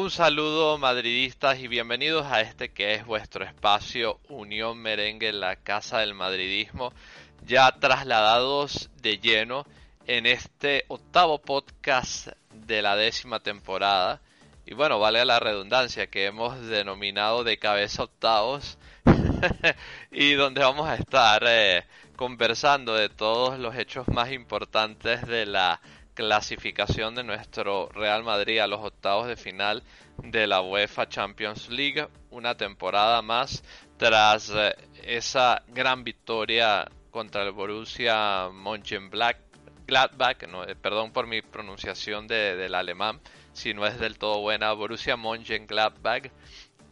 Un saludo madridistas y bienvenidos a este que es vuestro espacio Unión Merengue en la Casa del Madridismo, ya trasladados de lleno en este octavo podcast de la décima temporada. Y bueno, vale la redundancia que hemos denominado de cabeza octavos y donde vamos a estar eh, conversando de todos los hechos más importantes de la clasificación de nuestro Real Madrid a los octavos de final de la UEFA Champions League, una temporada más tras eh, esa gran victoria contra el Borussia Mönchengladbach, no, eh, perdón por mi pronunciación de, del alemán, si no es del todo buena, Borussia Mönchengladbach,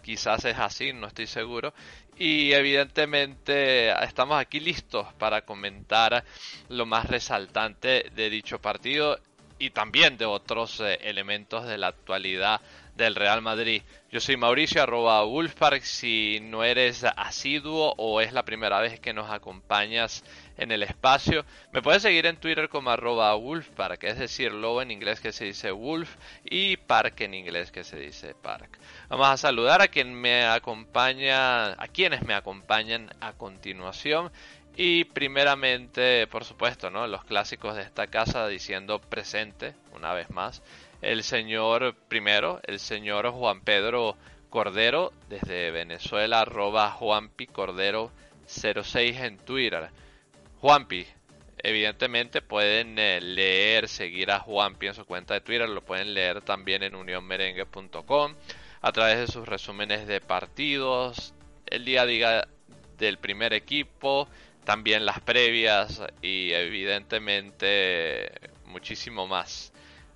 quizás es así, no estoy seguro, y evidentemente estamos aquí listos para comentar lo más resaltante de dicho partido y también de otros eh, elementos de la actualidad del Real Madrid. Yo soy Mauricio arroba Wolfpark. Si no eres asiduo o es la primera vez que nos acompañas en el espacio, me puedes seguir en Twitter como arroba Wolfpark, es decir, lobo en inglés que se dice Wolf y Park en inglés que se dice Park. Vamos a saludar a quien me acompaña, a quienes me acompañan a continuación. Y primeramente, por supuesto, ¿no? Los clásicos de esta casa diciendo presente, una vez más el señor primero, el señor Juan Pedro Cordero, desde Venezuela, arroba Juanpi Cordero 06 en Twitter. Juanpi, evidentemente pueden eh, leer, seguir a Juanpi en su cuenta de Twitter, lo pueden leer también en unionmerengue.com a través de sus resúmenes de partidos, el día a día del primer equipo, también las previas y evidentemente muchísimo más.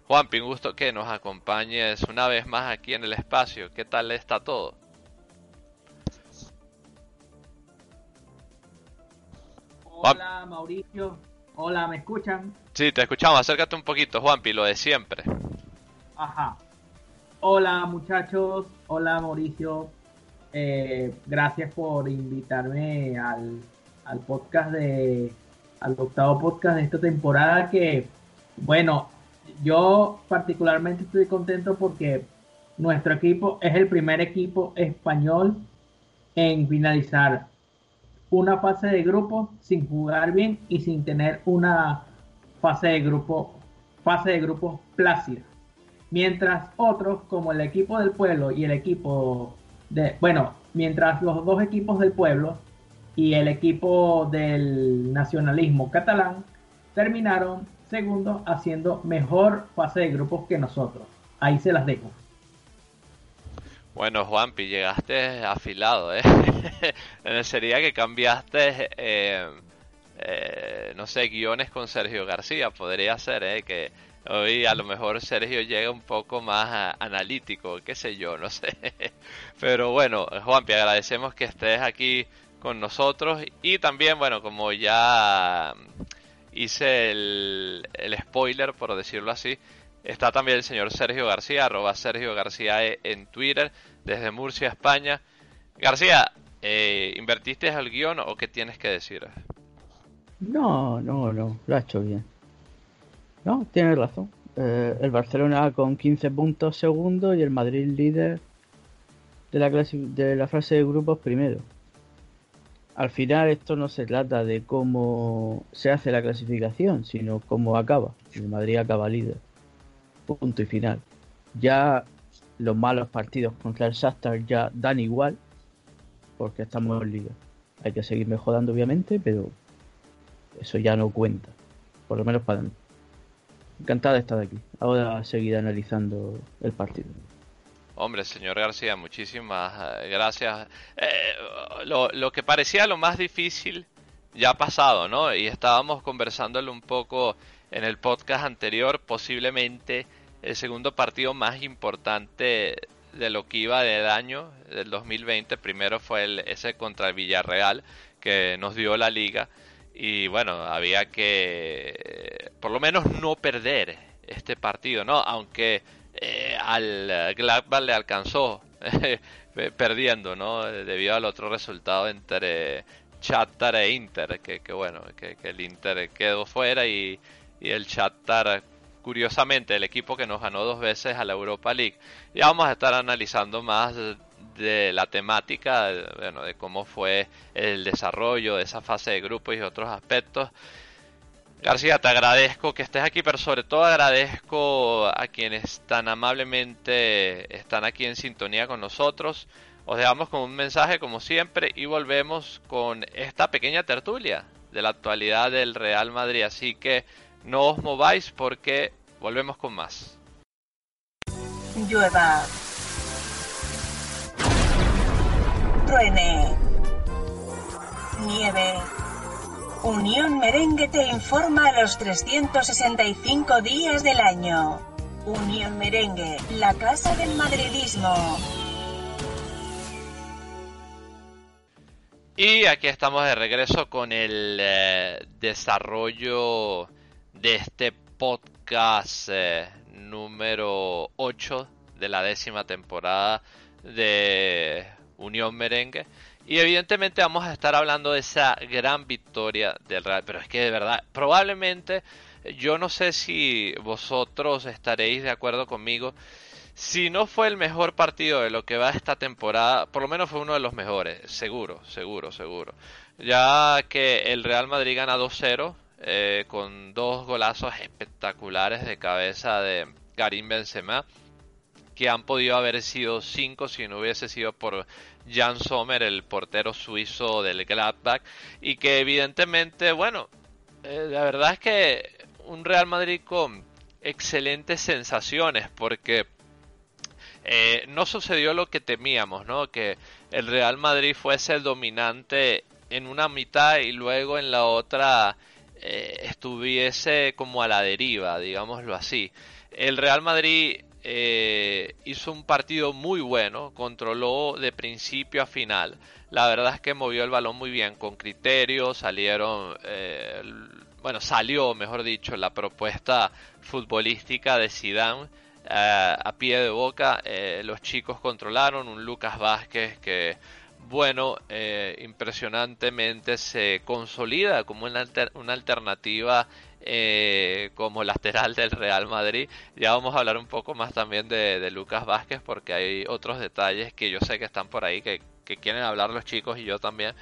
Juan, un gusto que nos acompañes una vez más aquí en el espacio. ¿Qué tal está todo? Hola Mauricio, hola, ¿me escuchan? Sí, te escuchamos, acércate un poquito, Juanpi, lo de siempre. Ajá. Hola muchachos, hola Mauricio, eh, gracias por invitarme al, al podcast de, al octavo podcast de esta temporada que, bueno, yo particularmente estoy contento porque nuestro equipo es el primer equipo español en finalizar una fase de grupo sin jugar bien y sin tener una fase de grupo fase de grupo plácida. Mientras otros como el equipo del pueblo y el equipo de bueno, mientras los dos equipos del pueblo y el equipo del nacionalismo catalán terminaron segundo haciendo mejor fase de grupos que nosotros. Ahí se las dejo. Bueno, Juanpi, llegaste afilado, ¿eh? Sería que cambiaste, eh, eh, no sé, guiones con Sergio García. Podría ser, ¿eh? Que hoy a lo mejor Sergio llega un poco más analítico, qué sé yo, no sé. Pero bueno, Juanpi, agradecemos que estés aquí con nosotros y también, bueno, como ya hice el, spoiler, por decirlo así. Está también el señor Sergio García, arroba Sergio García e en Twitter, desde Murcia, España. García, eh, ¿invertiste el guion o qué tienes que decir? No, no, no, lo ha hecho bien. No, tienes razón. Eh, el Barcelona con 15 puntos segundo y el Madrid líder de la, de la fase de grupos primero al final esto no se trata de cómo se hace la clasificación, sino cómo acaba. El Madrid acaba líder. Punto y final. Ya los malos partidos contra el Shakhtar ya dan igual, porque estamos en liga. Hay que seguir mejorando, obviamente, pero eso ya no cuenta. Por lo menos para mí. Encantado de estar aquí. Ahora seguir analizando el partido. Hombre, señor García, muchísimas eh, gracias. Eh, lo, que parecía lo más difícil ya ha pasado, ¿no? Y estábamos conversándolo un poco en el podcast anterior, posiblemente el segundo partido más importante de lo que iba del año del 2020. Primero fue el, ese contra el Villarreal, que nos dio la liga. Y bueno, había que por lo menos no perder este partido, ¿no? Aunque eh, al Gladbach le alcanzó perdiendo, ¿no? Debido al otro resultado entre Shakhtar e Inter, que, bueno, que, el Inter quedó fuera y, el Shakhtar curiosamente el equipo que nos ganó dos veces a la Europa League. Ya vamos a estar analizando más de la temática, bueno, de cómo fue el desarrollo de esa fase de grupos y otros aspectos. García, te agradezco que estés aquí, pero sobre todo agradezco a quienes tan amablemente están aquí en sintonía con nosotros. Os dejamos con un mensaje como siempre y volvemos con esta pequeña tertulia de la actualidad del Real Madrid. Así que no os mováis porque volvemos con más. Llueva. Truene. Nieve. Unión Merengue te informa a los 365 días del año. Unión Merengue, la casa del madridismo. Y aquí estamos de regreso con el eh, desarrollo de este podcast eh, número 8 de la décima temporada de Unión Merengue. Y evidentemente vamos a estar hablando de esa gran victoria del Real. Pero es que de verdad, probablemente, yo no sé si vosotros estaréis de acuerdo conmigo. Si no fue el mejor partido de lo que va esta temporada, por lo menos fue uno de los mejores, seguro, seguro, seguro. Ya que el Real Madrid gana 2-0 eh, con dos golazos espectaculares de cabeza de Karim Benzema, que han podido haber sido cinco si no hubiese sido por Jan Sommer, el portero suizo del Gladbach, y que evidentemente, bueno, eh, la verdad es que un Real Madrid con excelentes sensaciones, porque eh, no sucedió lo que temíamos, ¿no? Que el Real Madrid fuese el dominante en una mitad y luego en la otra eh, estuviese como a la deriva, digámoslo así. El Real Madrid eh, hizo un partido muy bueno, controló de principio a final. La verdad es que movió el balón muy bien, con criterio, salieron, eh, bueno, salió, mejor dicho, la propuesta futbolística de Zidane a pie de boca. los chicos controlaron, un Lucas Vázquez que bueno, eh, impresionantemente se consolida como una, una alternativa eh, como lateral del Real Madrid. Ya vamos a hablar un poco más también de, Lucas Vázquez porque hay otros detalles que yo sé que están por ahí que, quieren hablar los chicos y yo también.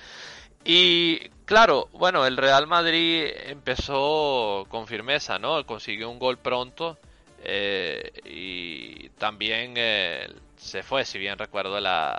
Y claro, bueno, el Real Madrid empezó con firmeza, ¿no? Consiguió un gol pronto eh, y también se fue, si bien recuerdo la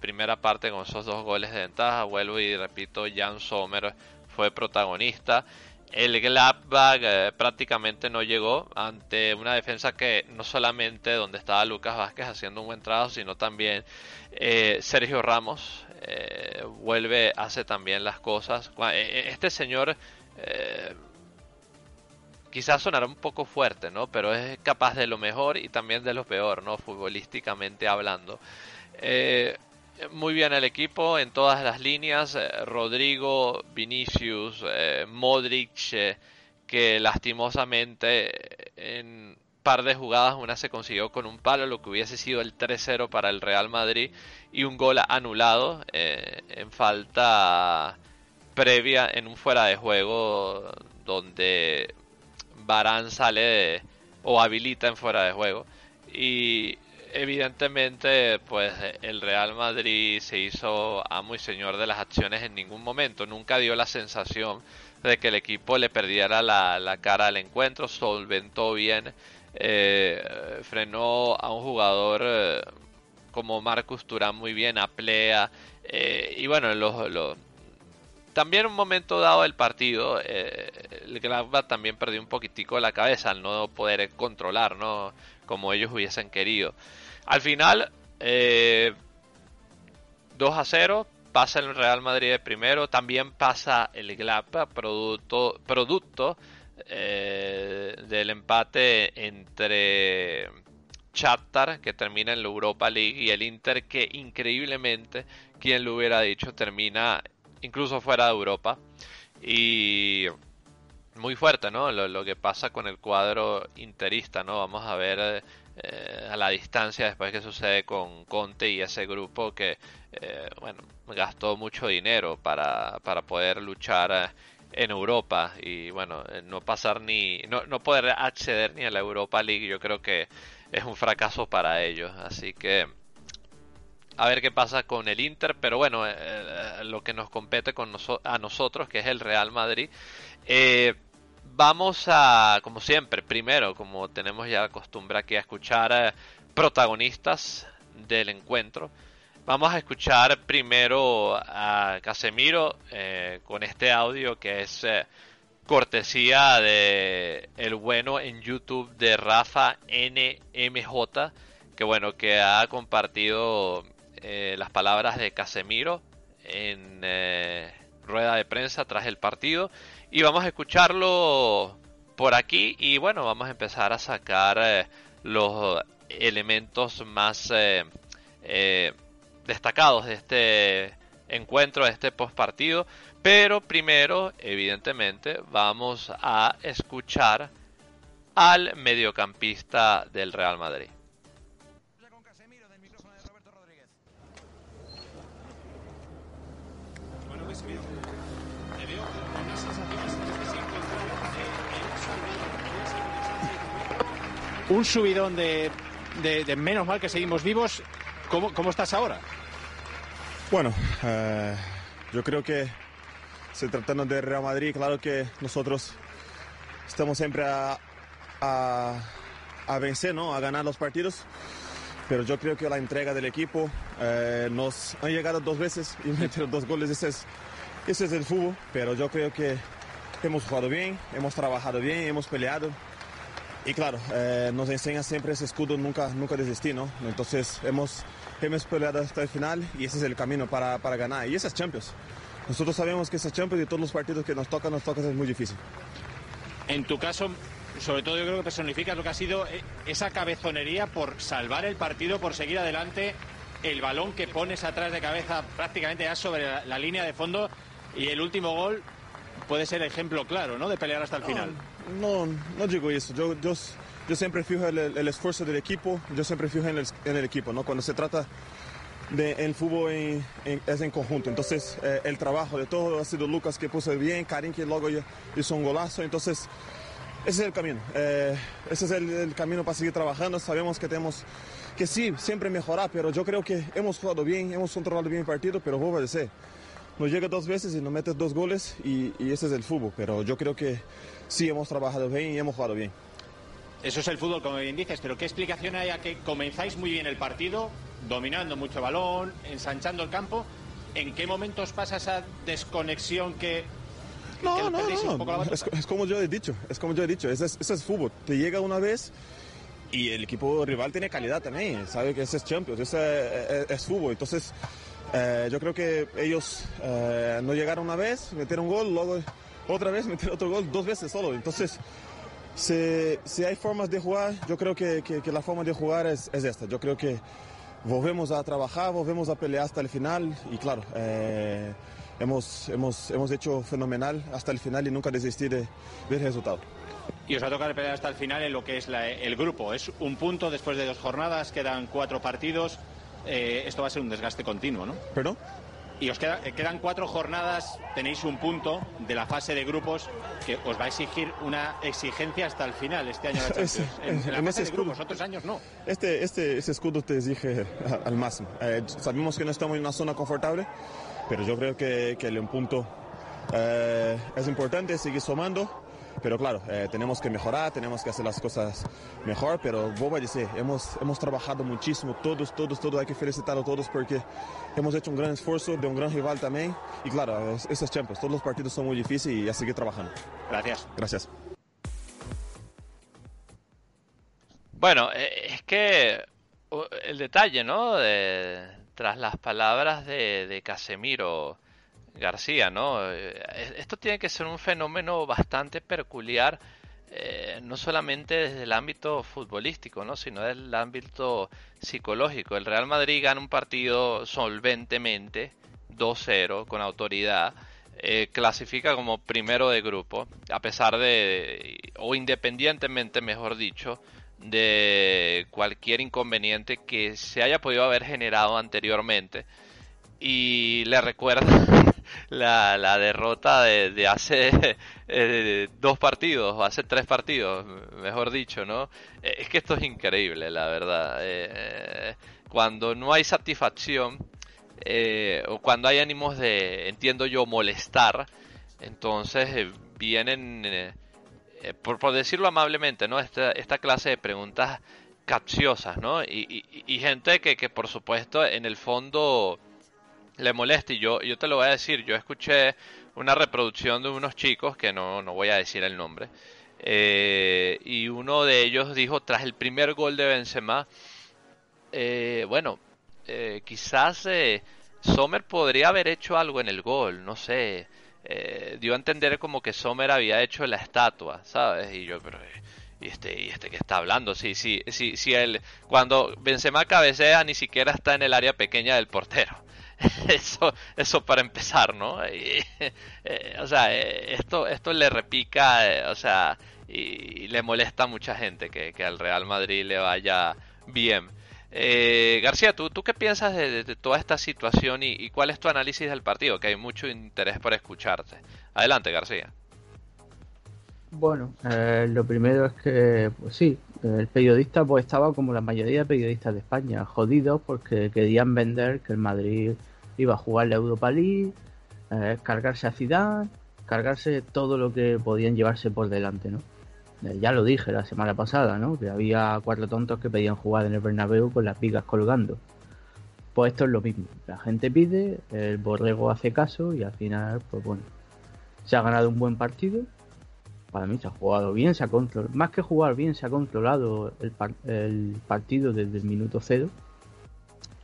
primera parte con esos dos goles de ventaja. Vuelvo y repito, Jan Sommer fue protagonista. El Gladbach eh, prácticamente no llegó ante una defensa que no solamente donde estaba Lucas Vázquez haciendo un buen trabajo, sino también eh, Sergio Ramos eh, vuelve, hace también las cosas. Este señor quizás sonará un poco fuerte, ¿no? Pero es capaz de lo mejor y también de lo peor, ¿no? Futbolísticamente hablando. Muy bien el equipo en todas las líneas. Eh, Rodrigo, Vinicius, eh, Modric, eh, que lastimosamente en par de jugadas una se consiguió con un palo, lo que hubiese sido el 3-0 para el Real Madrid y un gol anulado en falta previa en un fuera de juego donde Barán sale o habilita en fuera de juego y evidentemente, pues el Real Madrid se hizo amo y señor de las acciones en ningún momento. Nunca dio la sensación de que el equipo le perdiera la, cara al encuentro. Solventó bien, eh, frenó a un jugador eh, como Marcus Turán muy bien, a Plea. Eh, y bueno, los, también un momento dado del partido, el Gladbach también perdió un poquitico la cabeza al no poder controlar, ¿no? Como ellos hubiesen querido. Al final, 2 eh, a 0, pasa el Real Madrid primero, también pasa el Gladbach, producto, producto eh, del empate entre Shakhtar, que termina en la Europa League, y el Inter, que increíblemente, quien lo hubiera dicho, termina incluso fuera de Europa. Y muy fuerte, ¿no? Lo, que pasa con el cuadro interista, ¿no? Vamos a ver eh, a la distancia después que sucede con Conte y ese grupo que, eh, bueno, gastó mucho dinero para, para poder luchar en Europa y bueno, eh, no pasar ni, no, no poder acceder ni a la Europa League, yo creo que es un fracaso para ellos. Así que a ver qué pasa con el Inter, pero bueno, eh, eh, lo que nos compete con a nosotros, que es el Real Madrid. Vamos a, como siempre, primero, como tenemos ya costumbre aquí a escuchar protagonistas del encuentro. Vamos a escuchar primero a Casemiro eh, con este audio que es eh, cortesía de el bueno en YouTube de Rafa NMJ, que bueno, que ha compartido eh, las palabras de Casemiro en rueda de prensa tras el partido y vamos a escucharlo por aquí y bueno, vamos a empezar a sacar los elementos más destacados de este encuentro, de este postpartido. Pero primero, evidentemente, vamos a escuchar al mediocampista del Real Madrid. Un subidón de, menos mal que seguimos vivos. ¿Cómo, cómo estás ahora? Bueno, eh, yo creo que se tratando de Real Madrid, claro que nosotros estamos siempre a, a, vencer, ¿no? a ganar los partidos, pero yo creo que la entrega del equipo eh, nos han llegado dos veces y meter dos goles, ese es, ese es el fútbol, pero yo creo que hemos jugado bien, hemos trabajado bien, hemos peleado. Y claro, eh, nos enseña siempre ese escudo, nunca, nunca desistir, ¿no? Entonces hemos hemos peleado hasta el final y ese es el camino para, para ganar. Y esas Champions. Nosotros sabemos que esas Champions y todos los partidos que nos tocan, nos tocan es muy difícil. En tu caso, sobre todo yo creo que personificas lo que ha sido eh, esa cabezonería por salvar el partido, por seguir adelante, el balón que pones atrás de cabeza prácticamente ya sobre la, línea de fondo y el último gol puede ser ejemplo claro, ¿no? De pelear hasta el final. No, no digo eso. Yo, yo siempre fijo el, el, esfuerzo del equipo, yo siempre fijo en el, en el equipo, ¿no? Cuando se trata de el fútbol es en conjunto. Entonces, eh, el trabajo de todo ha sido Lucas que puso bien, Karim que luego hizo un golazo. Entonces, ese es el camino. Eh, ese es el, camino para seguir trabajando. Sabemos que tenemos que sí, siempre mejorar, pero yo creo que hemos jugado bien, hemos controlado bien el partido, pero vos a decir, nos llega dos veces y nos metes dos goles y, y ese es el fútbol. Pero yo creo que sí hemos trabajado bien y hemos jugado bien. Eso es el fútbol, como bien dices, pero ¿qué explicación hay a que comenzáis muy bien el partido, dominando mucho balón, ensanchando el campo? ¿En qué momentos pasa esa desconexión que... No, no, no, es, como yo he dicho, es como yo he dicho, ese es, fútbol. Te llega una vez y el equipo rival tiene calidad también, sabe que ese es Champions, ese es, fútbol. Entonces, eh, yo creo que ellos eh, no llegaron una vez, metieron un gol, luego otra vez metieron otro gol, dos veces solo. Entonces, si, si hay formas de jugar, yo creo que, que, la forma de jugar es, es, esta. Yo creo que volvemos a trabajar, volvemos a pelear hasta el final y claro, eh, hemos, hemos, hemos hecho fenomenal hasta el final y nunca desistí de, del resultado. Y os va a tocar pelear hasta el final en lo que es el grupo. Es un punto después de dos jornadas, quedan cuatro partidos. Eh, esto va a ser un desgaste continuo, ¿no? ¿Perdón? Y os eh, quedan cuatro jornadas, tenéis un punto de la fase de grupos que os va a exigir una exigencia hasta el final este año. La en, la fase de grupos, otros años no. Este, este, ese escudo te exige al máximo. Eh, sabemos que no estamos en una zona confortable, pero yo creo que, que el punto eh, es importante, seguir sumando pero claro, eh, tenemos que mejorar, tenemos que hacer las cosas mejor, pero voy a decir, hemos, hemos trabajado muchísimo, todos, todos, todos, hay que felicitar a todos porque hemos hecho un gran esfuerzo de un gran rival también. Y claro, esos Champions, todos los partidos son muy difíciles y a seguir trabajando. Gracias. Gracias. Bueno, eh, es que el detalle, ¿no? tras las palabras de, de Casemiro García, ¿no? Eh, esto tiene que ser un fenómeno bastante peculiar, eh, no solamente desde el ámbito futbolístico, ¿no? Sino desde el ámbito psicológico. El Real Madrid gana un partido solventemente, 2-0, con autoridad. Eh, clasifica como primero de grupo, a pesar de, o independientemente, mejor dicho, de cualquier inconveniente que se haya podido haber generado anteriormente. Y le recuerda la, la derrota de, hace eh, dos partidos, o hace tres partidos, mejor dicho, ¿no? Eh, es que esto es increíble, la verdad. Eh, cuando no hay satisfacción, o cuando hay ánimos de, entiendo yo, molestar, entonces vienen, por, por, decirlo amablemente, ¿no? Esta, esta clase de preguntas capciosas, ¿no? Y, y, y gente que, que, por supuesto, en el fondo le molesta. Y yo, yo te lo voy a decir, yo escuché una reproducción de unos chicos, que no, no voy a decir el nombre, eh, y uno de ellos dijo, tras el primer gol de Benzema, eh, bueno, eh, quizás Sommer podría haber hecho algo en el gol, no sé, dio a entender como que Sommer había hecho la estatua, ¿sabes? Y yo, pero... y este, y este que está hablando, sí, sí, sí, sí, él, cuando Benzema cabecea ni siquiera está en el área pequeña del portero. eso, eso para empezar, ¿no? Eh, o sea, eh, esto, esto le repica, eh, o sea, y, le molesta a mucha gente que, al Real Madrid le vaya bien. García, ¿tú, ¿tú qué piensas de, toda esta situación y, y, cuál es tu análisis del partido? Que hay mucho interés por escucharte. Adelante, García. Bueno, lo primero es que, pues sí, el periodista pues estaba como la mayoría de periodistas de España, jodidos porque querían vender que el Madrid iba a jugar la Europa League, eh, cargarse a Zidane, cargarse todo lo que podían llevarse por delante, ¿no? Eh, ya lo dije la semana pasada, ¿no? Que había cuatro tontos que pedían jugar en el Bernabéu con las vigas colgando. Pues esto es lo mismo. La gente pide, el borrego hace caso y al final, pues bueno, se ha ganado un buen partido. Para mí se ha jugado bien, se ha controlado, más que jugar bien, se ha controlado el, el partido desde el minuto cero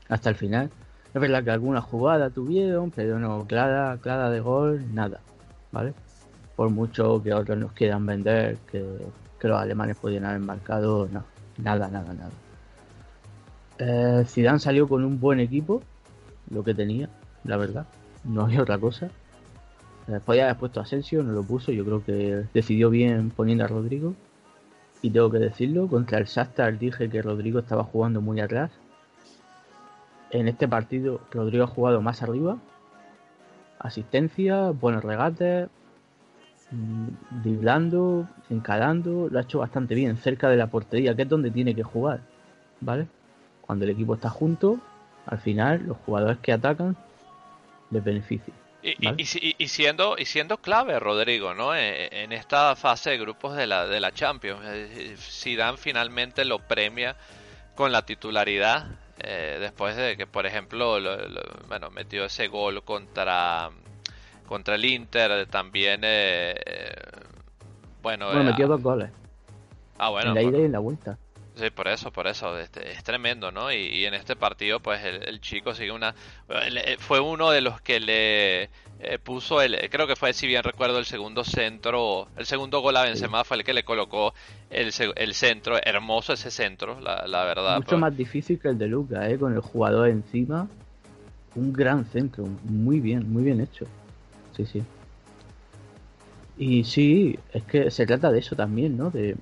hasta el final. Es verdad que alguna jugada tuvieron, pero no, clara, clara de gol, nada, ¿vale? Por mucho que otros nos quieran vender, que, los alemanes podían haber marcado, no, nada, nada, nada. Eh, Zidane salió con un buen equipo, lo que tenía, la verdad, no había otra cosa. Eh, podía haber puesto a Asensio, no lo puso, yo creo que decidió bien poniendo a Rodrigo. Y tengo que decirlo, contra el Shakhtar dije que Rodrigo estaba jugando muy atrás en este partido Rodrigo ha jugado más arriba, asistencia, buenos regates, mm, driblando, encalando, lo ha hecho bastante bien, cerca de la portería, que es donde tiene que jugar, ¿vale? Cuando el equipo está junto, al final los jugadores que atacan les beneficia. Y, siendo, y siendo clave Rodrigo, ¿no? E, en, esta fase de grupos de la, de la Champions, Zidane finalmente lo premia con la titularidad eh, después de que, por ejemplo, bueno, metió ese gol contra, contra el Inter, también, eh, eh, bueno... Bueno, metió dos goles. Ah, bueno. En la ida y en la vuelta. Sí, por eso, por eso, este, es tremendo, ¿no? Y, en este partido, pues el, chico sigue una... Fue uno de los que le eh, puso el... Creo que fue, si bien recuerdo, el segundo centro, el segundo gol a Benzema fue el que le colocó el, el centro, hermoso ese centro, la, la verdad. Mucho pues. más difícil que el de Luca, ¿eh? Con el jugador encima, un gran centro, muy bien, muy bien hecho. Sí, sí. Y sí, es que se trata de eso también, ¿no? De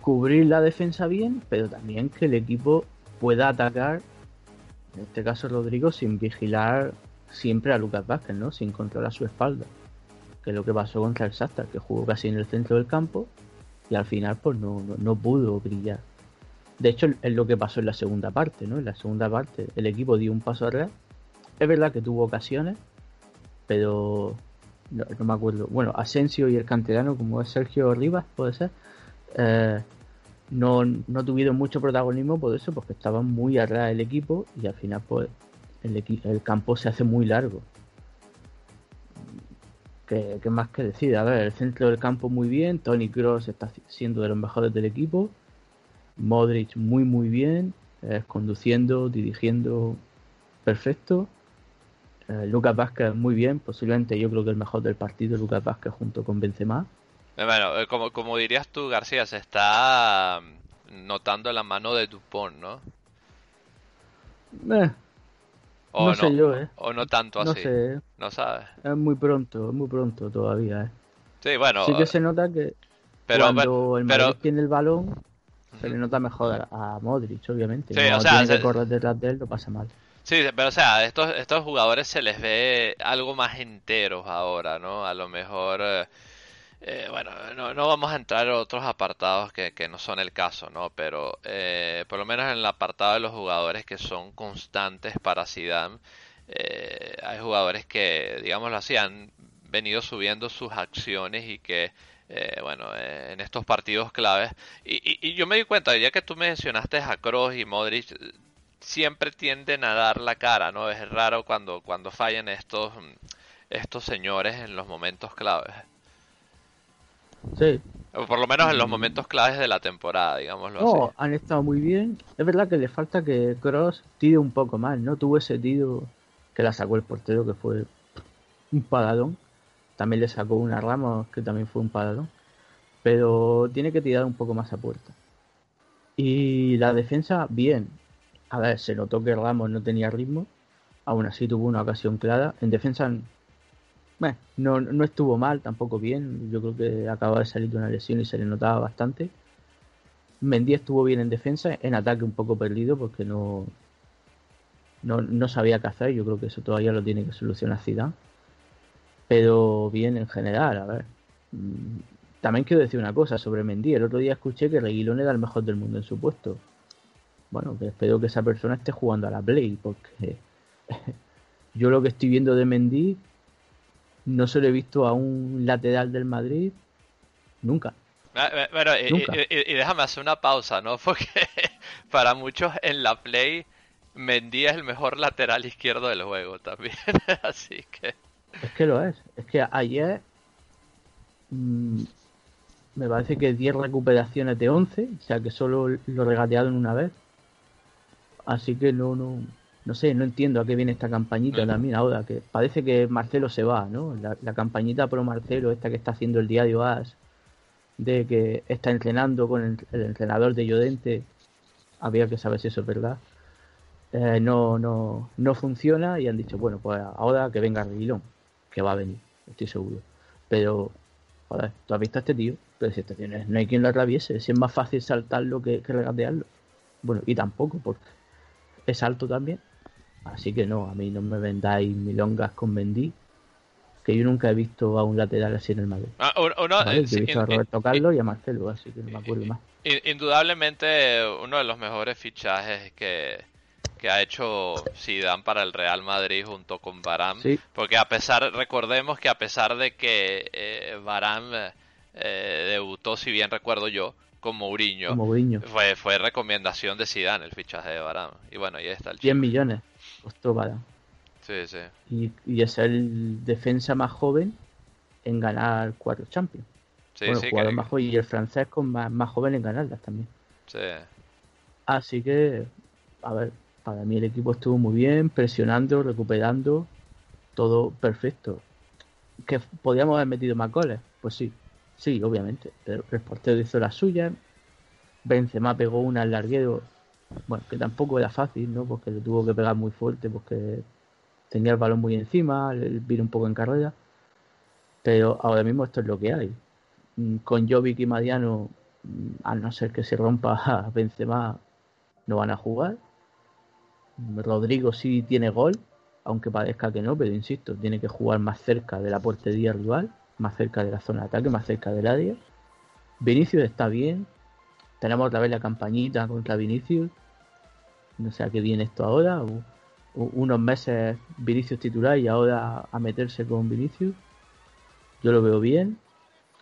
cubrir la defensa bien, pero también que el equipo pueda atacar, en este caso Rodrigo, sin vigilar siempre a Lucas Vázquez, ¿no? Sin controlar su espalda. Que es lo que pasó contra el Shakhtar, que jugó casi en el centro del campo y al final pues no, no, pudo brillar. De hecho es lo que pasó en la segunda parte, ¿no? En la segunda parte el equipo dio un paso atrás. Es verdad que tuvo ocasiones, pero no, no me acuerdo. Bueno, Asensio y el canterano, como es Sergio Rivas, puede ser, eh, no, tuvieron mucho protagonismo por eso, porque estaban muy atrás el equipo y al final pues el, el campo se hace muy largo. ¿Qué, más que decir? A ver, el centro del campo muy bien, Tony Cross está siendo de los mejores del equipo, Modric muy muy bien, eh, conduciendo, dirigiendo perfecto. Eh, Lucas Vázquez muy bien, posiblemente yo creo que el mejor del partido, Lucas Vázquez junto con Benzema. Bueno, eh, como, como dirías tú, García, se está mm, notando la mano de Dupont, ¿no? Eh, no, sé yo, ¿eh? O no tanto así. No sé. No sabes. Es muy pronto, es muy pronto todavía, ¿eh? Sí, bueno. Sí que se nota que pero, cuando el Madrid tiene el balón, se le nota mejor a Modric, obviamente. Sí, no o sea, tiene que correr detrás de él, no pasa mal. Sí, pero o sea, estos, estos jugadores se les ve algo más enteros ahora, ¿no? A lo mejor, eh, eh, bueno, no, no vamos a entrar en otros apartados que, que no son el caso, ¿no? Pero eh, por lo menos en el apartado de los jugadores que son constantes para Zidane, eh, hay jugadores que, digámoslo así, han venido subiendo sus acciones y que, eh, bueno, eh, en estos partidos claves. Y, y- y yo me di cuenta, ya que tú mencionaste a Kroos y Modric, siempre tienden a dar la cara, ¿no? Es raro cuando, cuando fallan estos, estos señores en los momentos claves. Sí, O por lo menos en los Mm. momentos claves de la temporada, digámoslo no, así. han estado muy bien. Es verdad que le falta que Cross tire un poco más, ¿no? Tuvo ese tiro que la sacó el portero, que fue un paradón. También le sacó una Ramos, que también fue un paradón. Pero tiene que tirar un poco más a puerta. Y la defensa, bien. A ver, se notó que Ramos no tenía ritmo. Aún así tuvo una ocasión clara. En defensa Bueno, no, no estuvo mal, tampoco bien. Yo creo que acababa de salir de una lesión y se le notaba bastante. Mendy estuvo bien en defensa, en ataque un poco perdido porque no, no, no sabía qué hacer. Yo creo que eso todavía lo tiene que solucionar Zidane. Pero bien en general, a ver. Mm, También quiero decir una cosa sobre Mendy. El otro día escuché que Reguilón era el mejor del mundo en su puesto. Bueno, que espero que esa persona esté jugando a la Play, porque yo lo que estoy viendo de Mendy no se lo he visto a un lateral del Madrid nunca. Ah, eh, Bueno, y, Nunca. y- y- y déjame hacer una pausa, ¿no? Porque para muchos en la Play, Mendy es el mejor lateral izquierdo del juego también. Así que, Es que lo es. Es que ayer mm, me parece que 10 recuperaciones de 11, o sea que solo lo regatearon una vez. Así que no, no, no sé, no entiendo a qué viene esta campañita también ahora, que parece que Marcelo se va, ¿no? La, la campañita pro Marcelo, esta que está haciendo el diario AS, de que está entrenando con el, el entrenador de Llorente, había que saber si eso es verdad. Eh, no, no, no funciona y han dicho, bueno, pues ahora que venga Reguilón, que va a venir, estoy seguro. Pero, joder, tú has visto a este tío, pero si este no hay quien lo atraviese, si es más fácil saltarlo que, que regatearlo. Bueno, y tampoco, porque es alto también. Así que no, a mí no me vendáis milongas con Mendy, que yo nunca he visto a un lateral así en el Madrid. ah, uno, ¿vale? eh, sí, he visto a Roberto Carlos y a Marcelo, así que no me acuerdo más. in- indudablemente uno de los mejores fichajes que, que ha hecho Zidane para el Real Madrid junto con Varane. Sí, Porque a pesar, recordemos que a pesar de que eh, eh, debutó, si bien recuerdo yo, con Mourinho, fue, fue recomendación de Zidane el fichaje de Varane. Y bueno, ahí está el 10 chico. millones costó para. Sí, sí. Y, y es el defensa más joven en ganar cuatro Champions. Sí, bueno, sí, el jugador que- más joven y el francés con más, más joven en ganarlas también. sí. Así que, a ver, para mí el equipo estuvo muy bien, presionando, recuperando, todo perfecto. ¿Que podíamos haber metido más goles? Pues sí, sí, obviamente. Pero el portero hizo la suya. Benzema pegó una al larguero, bueno, que tampoco era fácil, ¿no? Porque le tuvo que pegar muy fuerte porque tenía el balón muy encima, le vino un poco en carrera. Pero ahora mismo esto es lo que hay. Mm, Con Jovic y Mariano, mm, a no ser que se rompa Benzema, no van a jugar. Rodrigo sí tiene gol, aunque parezca que no, pero insisto, tiene que jugar más cerca de la portería rival, más cerca de la zona de ataque, más cerca del área. Vinicius está bien. Tenemos otra vez la campañita contra Vinicius. No sé a qué viene esto ahora. unos meses Vinicius titular y ahora a meterse con Vinicius. Yo lo veo bien.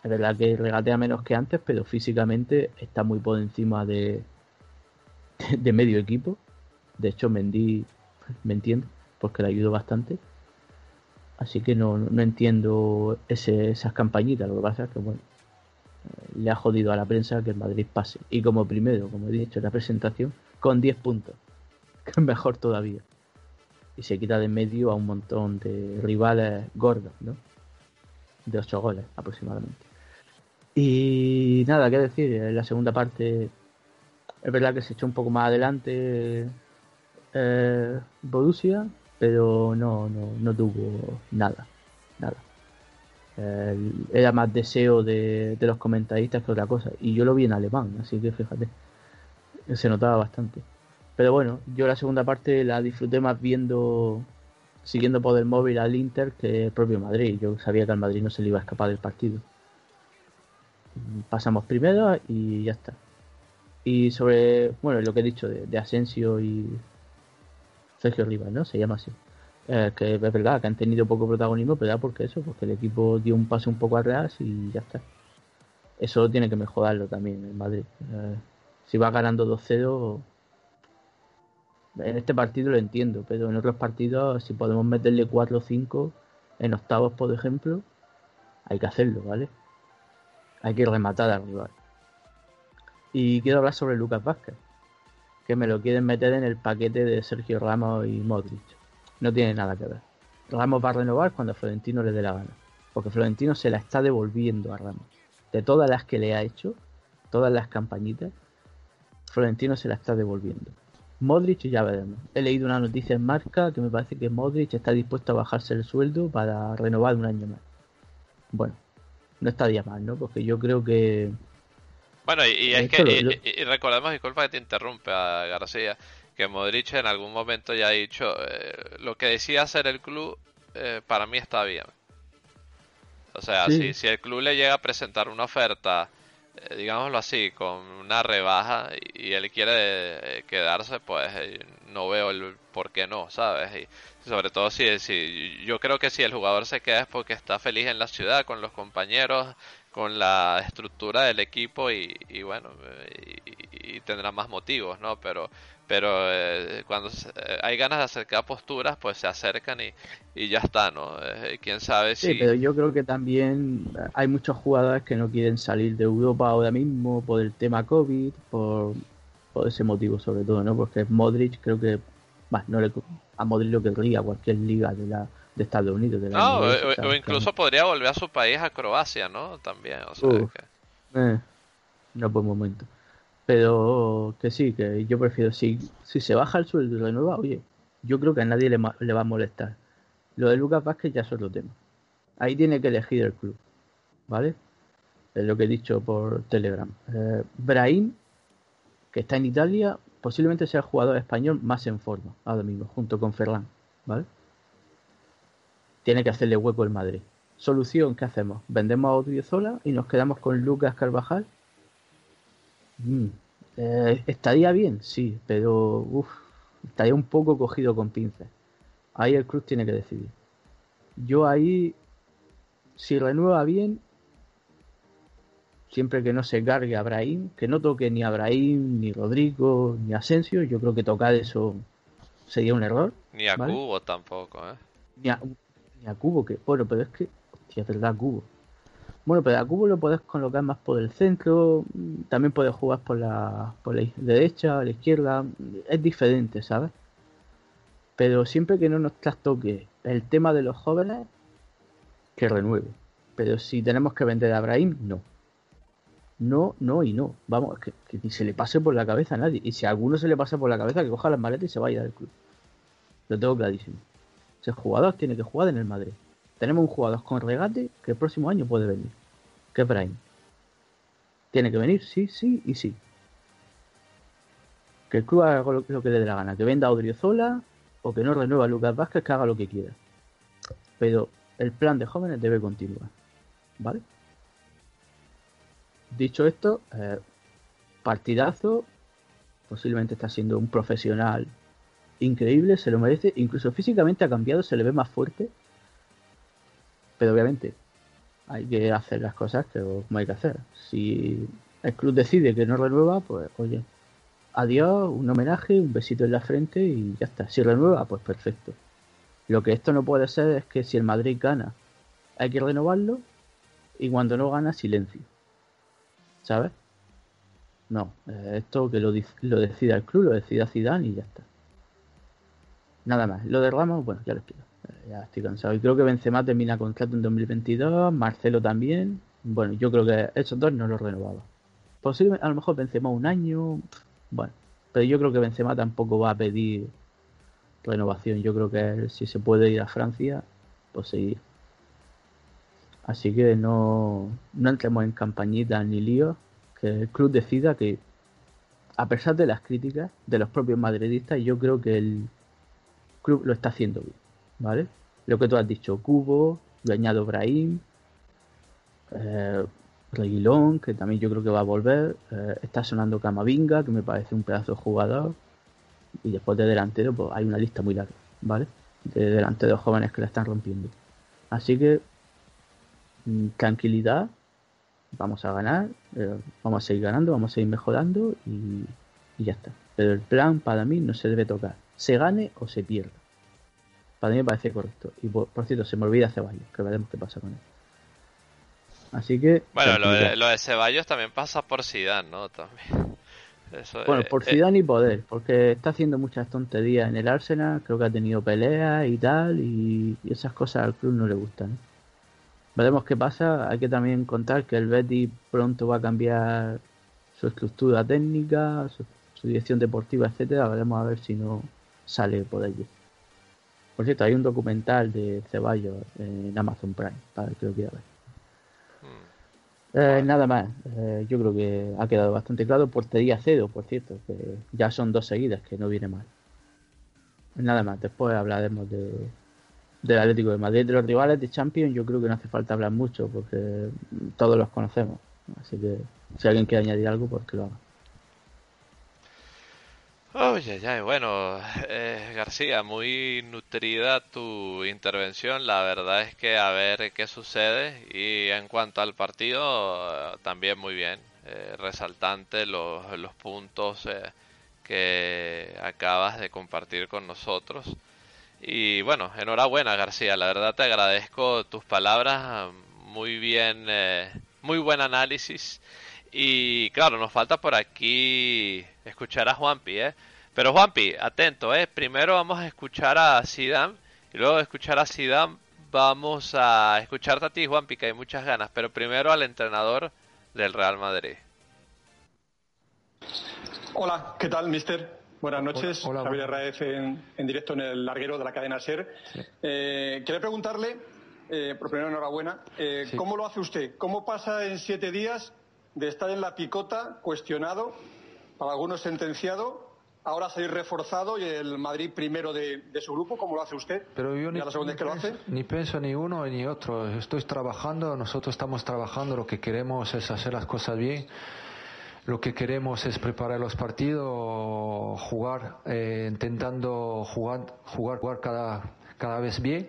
Es verdad que regatea menos que antes, pero físicamente está muy por encima de, de medio equipo. De hecho, Mendy me entiende, porque le ayudó bastante. Así que no, no entiendo esas campañitas. Lo que pasa es que, bueno, le ha jodido a la prensa que el Madrid pase. Y como primero, como he dicho en la presentación, con 10 puntos. Que es mejor todavía. Y se quita de en medio a un montón de rivales gordos, ¿no? De 8 goles aproximadamente. Y nada, qué decir, en la segunda parte es verdad que se echó un poco más adelante eh, Borussia, pero no, no, no tuvo nada, nada. Era más deseo de, de los comentaristas que otra cosa. Y yo lo vi en alemán, así que fíjate, se notaba bastante. Pero bueno, yo la segunda parte la disfruté más viendo, siguiendo por el móvil al Inter que el propio Madrid. Yo sabía que al Madrid no se le iba a escapar del partido. Pasamos primero y ya está. Y sobre, bueno, lo que he dicho de, Asensio y Sergio Rivas, ¿no? Se llama así. Eh, que es verdad que han tenido poco protagonismo, pero ya porque eso, porque el equipo dio un paso un poco atrás y ya está. Eso tiene que mejorarlo también en Madrid. Eh, si va ganando 2-0, en este partido lo entiendo, pero en otros partidos, si podemos meterle 4 5 en octavos, por ejemplo, hay que hacerlo, ¿vale? Hay que rematar al rival. Y quiero hablar sobre Lucas Vázquez, que me lo quieren meter en el paquete de Sergio Ramos y Modric. No tiene nada que ver. Ramos va a renovar cuando Florentino le dé la gana, porque Florentino se la está devolviendo a Ramos. De todas las que le ha hecho, todas las campañitas, Florentino se la está devolviendo. Modric ya veremos. He leído una noticia en marca que me parece que Modric está dispuesto a bajarse el sueldo para renovar un año más. Bueno, no estaría mal, ¿no? Porque yo creo que... Bueno, y, es que, y, recordemos, disculpa que te interrumpe a García, que Modric en algún momento ya ha dicho, eh, lo que decía hacer el club, eh, para mí está bien. O sea, si, si el club le llega a presentar una oferta eh, digámoslo así, con una rebaja y, él quiere eh, quedarse, pues eh, no veo el por qué no, ¿sabes? Y sobre todo si, si yo creo que si el jugador se queda es porque está feliz en la ciudad, con los compañeros, con la estructura del equipo y, bueno, y, tendrá más motivos, ¿no? Pero pero eh, cuando eh, hay ganas de acercar posturas, pues se acercan y, y ya está, ¿no? Eh, Quién sabe si. Sí, pero yo creo que también hay muchos jugadores que no quieren salir de Europa ahora mismo por el tema COVID, por, por ese motivo sobre todo, ¿no? Porque Modric creo que. Bah, no le, a Modric lo querría cualquier liga de la de Estados Unidos. De la no, o, incluso podría volver a su país, a Croacia, ¿no? También, o sea, que... no por momento. Pero que sí, que yo prefiero, si, si se baja el sueldo y renueva, oye, yo creo que a nadie le, le, va a molestar. Lo de Lucas Vázquez ya es otro tema. Ahí tiene que elegir el club, ¿vale? Es lo que he dicho por Telegram. Eh, que está en Italia, posiblemente sea el jugador español más en forma ahora mismo, junto con Ferran, ¿vale? Tiene que hacerle hueco el Madrid. Solución, ¿qué hacemos? ¿Vendemos a Odriozola y nos quedamos con Lucas Carvajal? Mm, eh, estaría bien, sí, pero uf, estaría un poco cogido con pinzas. Ahí el club tiene que decidir. Yo ahí, si renueva bien, siempre que no se cargue a Abraham, que no toque ni a Abraham, ni Rodrigo, ni Asensio, yo creo que tocar eso sería un error. Ni a Cubo tampoco, ¿eh? Ni a, ni a Cubo, que bueno, pero es que, hostia, es verdad, Cubo. Bueno, pero a Cubo lo puedes colocar más por el centro, también puedes jugar por la, por la derecha, la izquierda, es diferente, ¿sabes? Pero siempre que no nos trastoque el tema de los jóvenes, que renueve. Pero si tenemos que vender a Abraham, no. No, no y no. Vamos, que, que ni se le pase por la cabeza a nadie. Y si a alguno se le pasa por la cabeza, que coja las maletas y se vaya del club. Lo tengo clarísimo. Ese jugador tiene que jugar en el Madrid. Tenemos un jugador con regate que el próximo año puede venir. Que. Tiene que venir, sí, sí y sí. Que el club haga lo, que le dé la gana. Que venda a Odriozola o que no renueva a Lucas Vázquez, que haga lo que quiera. Pero el plan de jóvenes debe continuar. ¿Vale? Dicho esto, eh, partidazo. Posiblemente está siendo un profesional increíble, se lo merece. Incluso físicamente ha cambiado, se le ve más fuerte. Pero obviamente hay que hacer las cosas que como hay que hacer. Si el club decide que no renueva, pues oye, adiós, un homenaje, un besito en la frente y ya está. Si renueva, pues perfecto. Lo que esto no puede ser es que si el Madrid gana, hay que renovarlo y cuando no gana, silencio. ¿Sabes? No, eh, esto que lo, lo decida el club, lo decida Zidane y ya está. Nada más. Lo de Ramos, bueno, ya lo explico ya estoy cansado. Y creo que Benzema termina contrato en 2022, Marcelo también. Bueno, yo creo que esos dos no los renovaba. Posiblemente, a lo mejor Benzema un año, bueno, pero yo creo que Benzema tampoco va a pedir renovación. Yo creo que si se puede ir a Francia, pues seguir. Así que no, no entremos en campañitas ni líos, que el club decida que a pesar de las críticas de los propios madridistas, yo creo que el club lo está haciendo bien, ¿vale? Lo que tú has dicho, Cubo, añado Brahim, eh, Reguilón, que también yo creo que va a volver, eh, está sonando Camavinga, que me parece un pedazo de jugador, y después de delantero, pues hay una lista muy larga, ¿vale? De delanteros jóvenes que la están rompiendo. Así que, mm, tranquilidad, vamos a ganar, eh, vamos a seguir ganando, vamos a seguir mejorando y, y ya está. Pero el plan para mí no se debe tocar, se gane o se pierda. Para mí me parece correcto. Y por, por cierto, se me olvida Ceballos, que veremos qué pasa con él. Así que. Bueno, lo de, lo de Ceballos también pasa por Zidane, ¿no? También. Eso, Bueno, por eh, Zidane y poder, porque está haciendo muchas tonterías en el Arsenal, creo que ha tenido peleas y tal, y, y esas cosas al club no le gustan. Veremos qué pasa, hay que también contar que el Betty pronto va a cambiar su estructura técnica, su, su dirección deportiva, etcétera, veremos a ver si no sale por allí. Por cierto, hay un documental de Ceballos en Amazon Prime, para el que lo quiera ver. mm. Eh, nada más, Eh, yo creo que ha quedado bastante claro. Portería cero, por cierto, que ya son dos seguidas, que no viene mal. Nada más, después hablaremos de, del Atlético de Madrid. De los rivales de Champions, yo creo que no hace falta hablar mucho, porque todos los conocemos. Así que si alguien quiere añadir algo, pues que lo haga. Oye, ya, bueno, eh, García, muy nutrida tu intervención. La verdad es que a ver qué sucede. Y en cuanto al partido, también muy bien. Eh, resaltante los, los puntos eh, que acabas de compartir con nosotros. Y bueno, enhorabuena, García. La verdad te agradezco tus palabras. Muy bien, eh, muy buen análisis. Y claro, nos falta por aquí escuchar a Juanpi, ¿eh? Pero Juanpi, atento, ¿eh? Primero vamos a escuchar a Zidane y luego de escuchar a Zidane vamos a escucharte a ti, Juanpi, que hay muchas ganas. Pero primero al entrenador del Real Madrid. Hola, ¿qué tal, mister? Buenas noches. Hola, hola, Javier en, en directo en el larguero de la cadena SER. Eh, quería preguntarle, eh, por primero enhorabuena, eh, Sí. ¿cómo lo hace usted? ¿Cómo pasa en siete días de estar en la picota, cuestionado, para algunos sentenciado, ahora salir reforzado y el Madrid primero de, de su grupo? ¿Cómo lo hace usted? Pero yo ¿Ya ni, la segunda vez que lo hace? ni pienso ni uno ni otro. Estoy trabajando, nosotros estamos trabajando, lo que queremos es hacer las cosas bien. Lo que queremos es preparar los partidos, jugar, eh, intentando jugar, jugar, jugar cada, cada vez bien.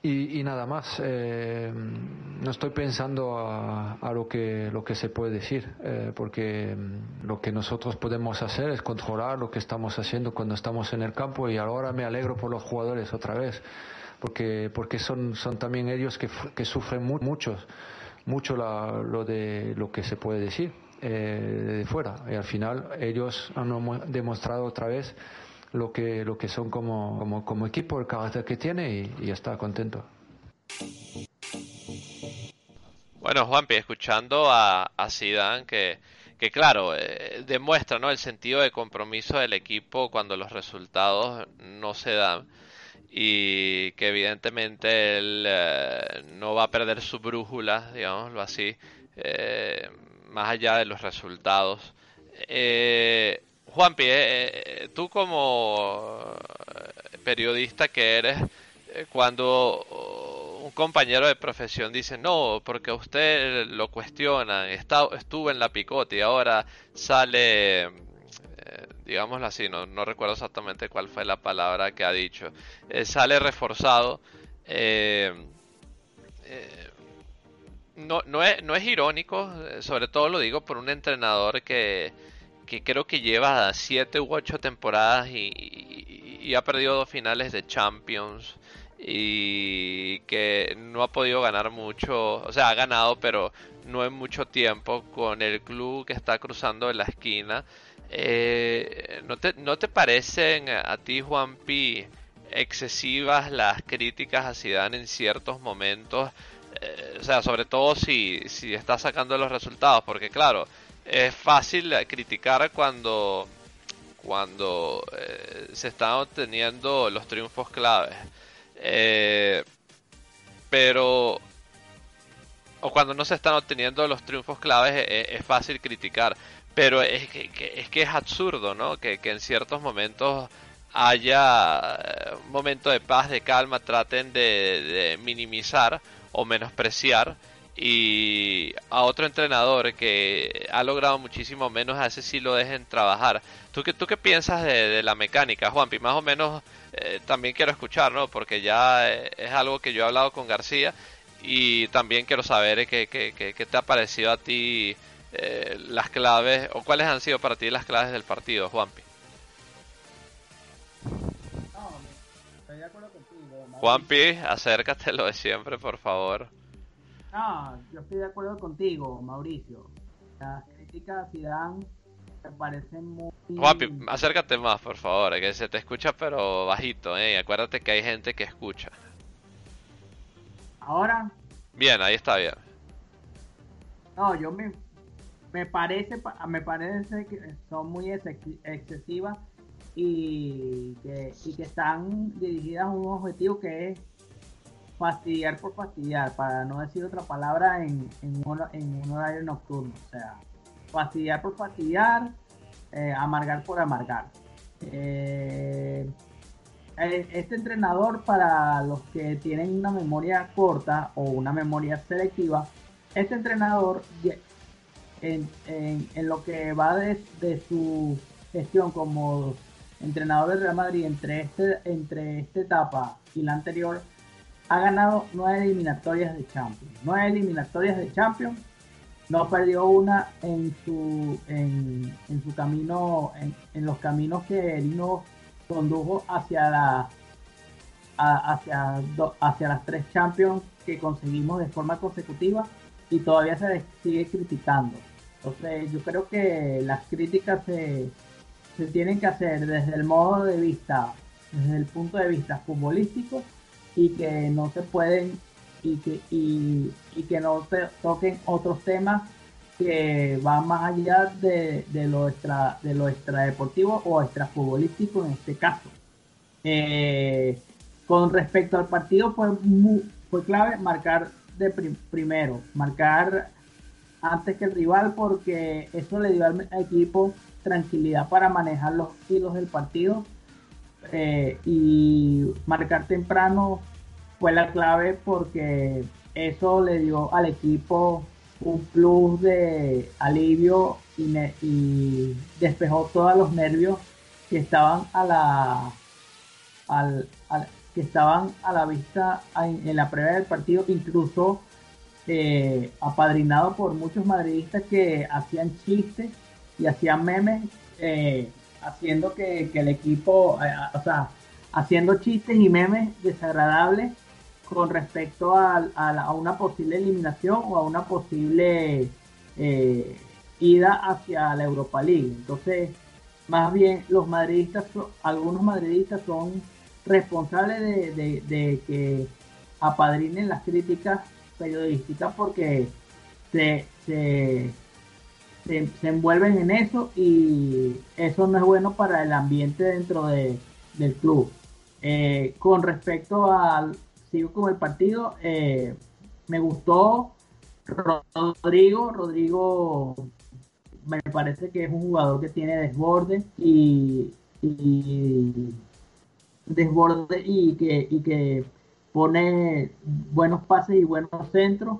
Y, y nada más, eh, no estoy pensando a, a lo, que, lo que se puede decir, eh, porque mm, lo que nosotros podemos hacer es controlar lo que estamos haciendo cuando estamos en el campo y ahora me alegro por los jugadores otra vez, porque, porque son, son también ellos que, que sufren mu- muchos, mucho la- lo de lo que se puede decir eh, de fuera. Y al final ellos han mo- demostrado otra vez lo que, lo que son como, como, equipo, el carácter que tiene y, y está contento. Bueno, Juanpi, escuchando a, a Zidane que, que claro, eh, demuestra, ¿no? el sentido de compromiso del equipo cuando los resultados no se dan y que evidentemente él eh, no va a perder su brújula, digámoslo así, eh, más allá de los resultados. Juanpi, eh, eh, tú como eh, periodista que eres, eh, cuando oh, un compañero de profesión dice, no, porque usted lo cuestionan, está, estuvo en la picota y ahora sale, eh, digámoslo así, no, no recuerdo exactamente cuál fue la palabra que ha dicho, sale reforzado. no, no, es, no es irónico, sobre todo lo digo por un entrenador que, que creo que lleva siete u ocho temporadas y, ha perdido dos finales de Champions y que no ha podido ganar mucho, o sea, ha ganado pero no en mucho tiempo con el club que está cruzando la esquina. Eh, ¿no, te, ¿No te parecen a ti, Juanpi, excesivas las críticas a Zidane en ciertos momentos? Eh, o sea, sobre todo si, si está sacando los resultados, porque claro, es fácil criticar cuando cuando eh, se están obteniendo los triunfos claves. Eh, pero o cuando no se están obteniendo los triunfos claves eh, es, fácil criticar. pero es que, es que es absurdo, ¿no? Que, en ciertos momentos haya eh, un momento de paz, de calma, traten de, minimizar o menospreciar y a otro entrenador que ha logrado muchísimo menos, a ese sí lo dejen trabajar. ¿Tú qué, tú qué piensas de, la mecánica, Juanpi? Más o menos eh, también quiero escuchar, ¿no? Porque ya eh, es algo que yo he hablado con García y también quiero saber qué, qué, qué, te ha parecido a ti eh, las claves o cuáles han sido para ti las claves del partido, Juanpi. No, estoy de acuerdo contigo. Juanpi, acércatelo de siempre, por favor. No, yo estoy de acuerdo contigo, Mauricio. Las críticas si dan me parecen muy... Juanpi, acércate más, por favor, que se te escucha pero bajito, ¿eh? Acuérdate que hay gente que escucha. Ahora. Bien, ahí está bien. No, yo me, me parece, me parece que son muy excesivas y que, y que están dirigidas a un objetivo que es fastidiar por fastidiar, para no decir otra palabra en, en, un, en horario nocturno. O sea, fastidiar por fastidiar, eh, amargar por amargar. Eh, eh, este entrenador, para los que tienen una memoria corta o una memoria selectiva, este entrenador, en, lo que va de, su gestión como entrenador de Real Madrid entre, este, entre esta etapa y la anterior, ha ganado nueve eliminatorias de Champions. Nueve eliminatorias de Champions. No perdió una en su, en, su camino, en, los caminos que él nos condujo hacia la hacia, hacia las tres Champions que conseguimos de forma consecutiva y todavía se sigue criticando. Entonces yo creo que las críticas se, se tienen que hacer desde el modo de vista, desde el punto de vista futbolístico y que no se pueden y que, y, que no se toquen otros temas que van más allá de, de lo extra de lo extradeportivo o extrafutbolístico en este caso. Eh, con respecto al partido fue, fue clave marcar de primero, marcar antes que el rival porque eso le dio al equipo tranquilidad para manejar los hilos del partido eh, y marcar temprano fue la clave porque eso le dio al equipo un plus de alivio y, despejó todos los nervios que estaban a la al, que estaban a la vista en, la previa del partido incluso eh, apadrinado por muchos madridistas que hacían chistes y hacían memes eh, haciendo que, el equipo eh, o sea haciendo chistes y memes desagradables con respecto a, una posible eliminación o a una posible eh, ida hacia la Europa League. Entonces, más bien los madridistas, algunos madridistas son responsables de, que apadrinen las críticas periodísticas porque se, se, envuelven en eso y eso no es bueno para el ambiente dentro de, del club. Eh, con respecto al, sigo con el partido. Eh, me gustó Rodrigo. Rodrigo me parece que es un jugador que tiene desborde y, desborde y que, y que pone buenos pases y buenos centros.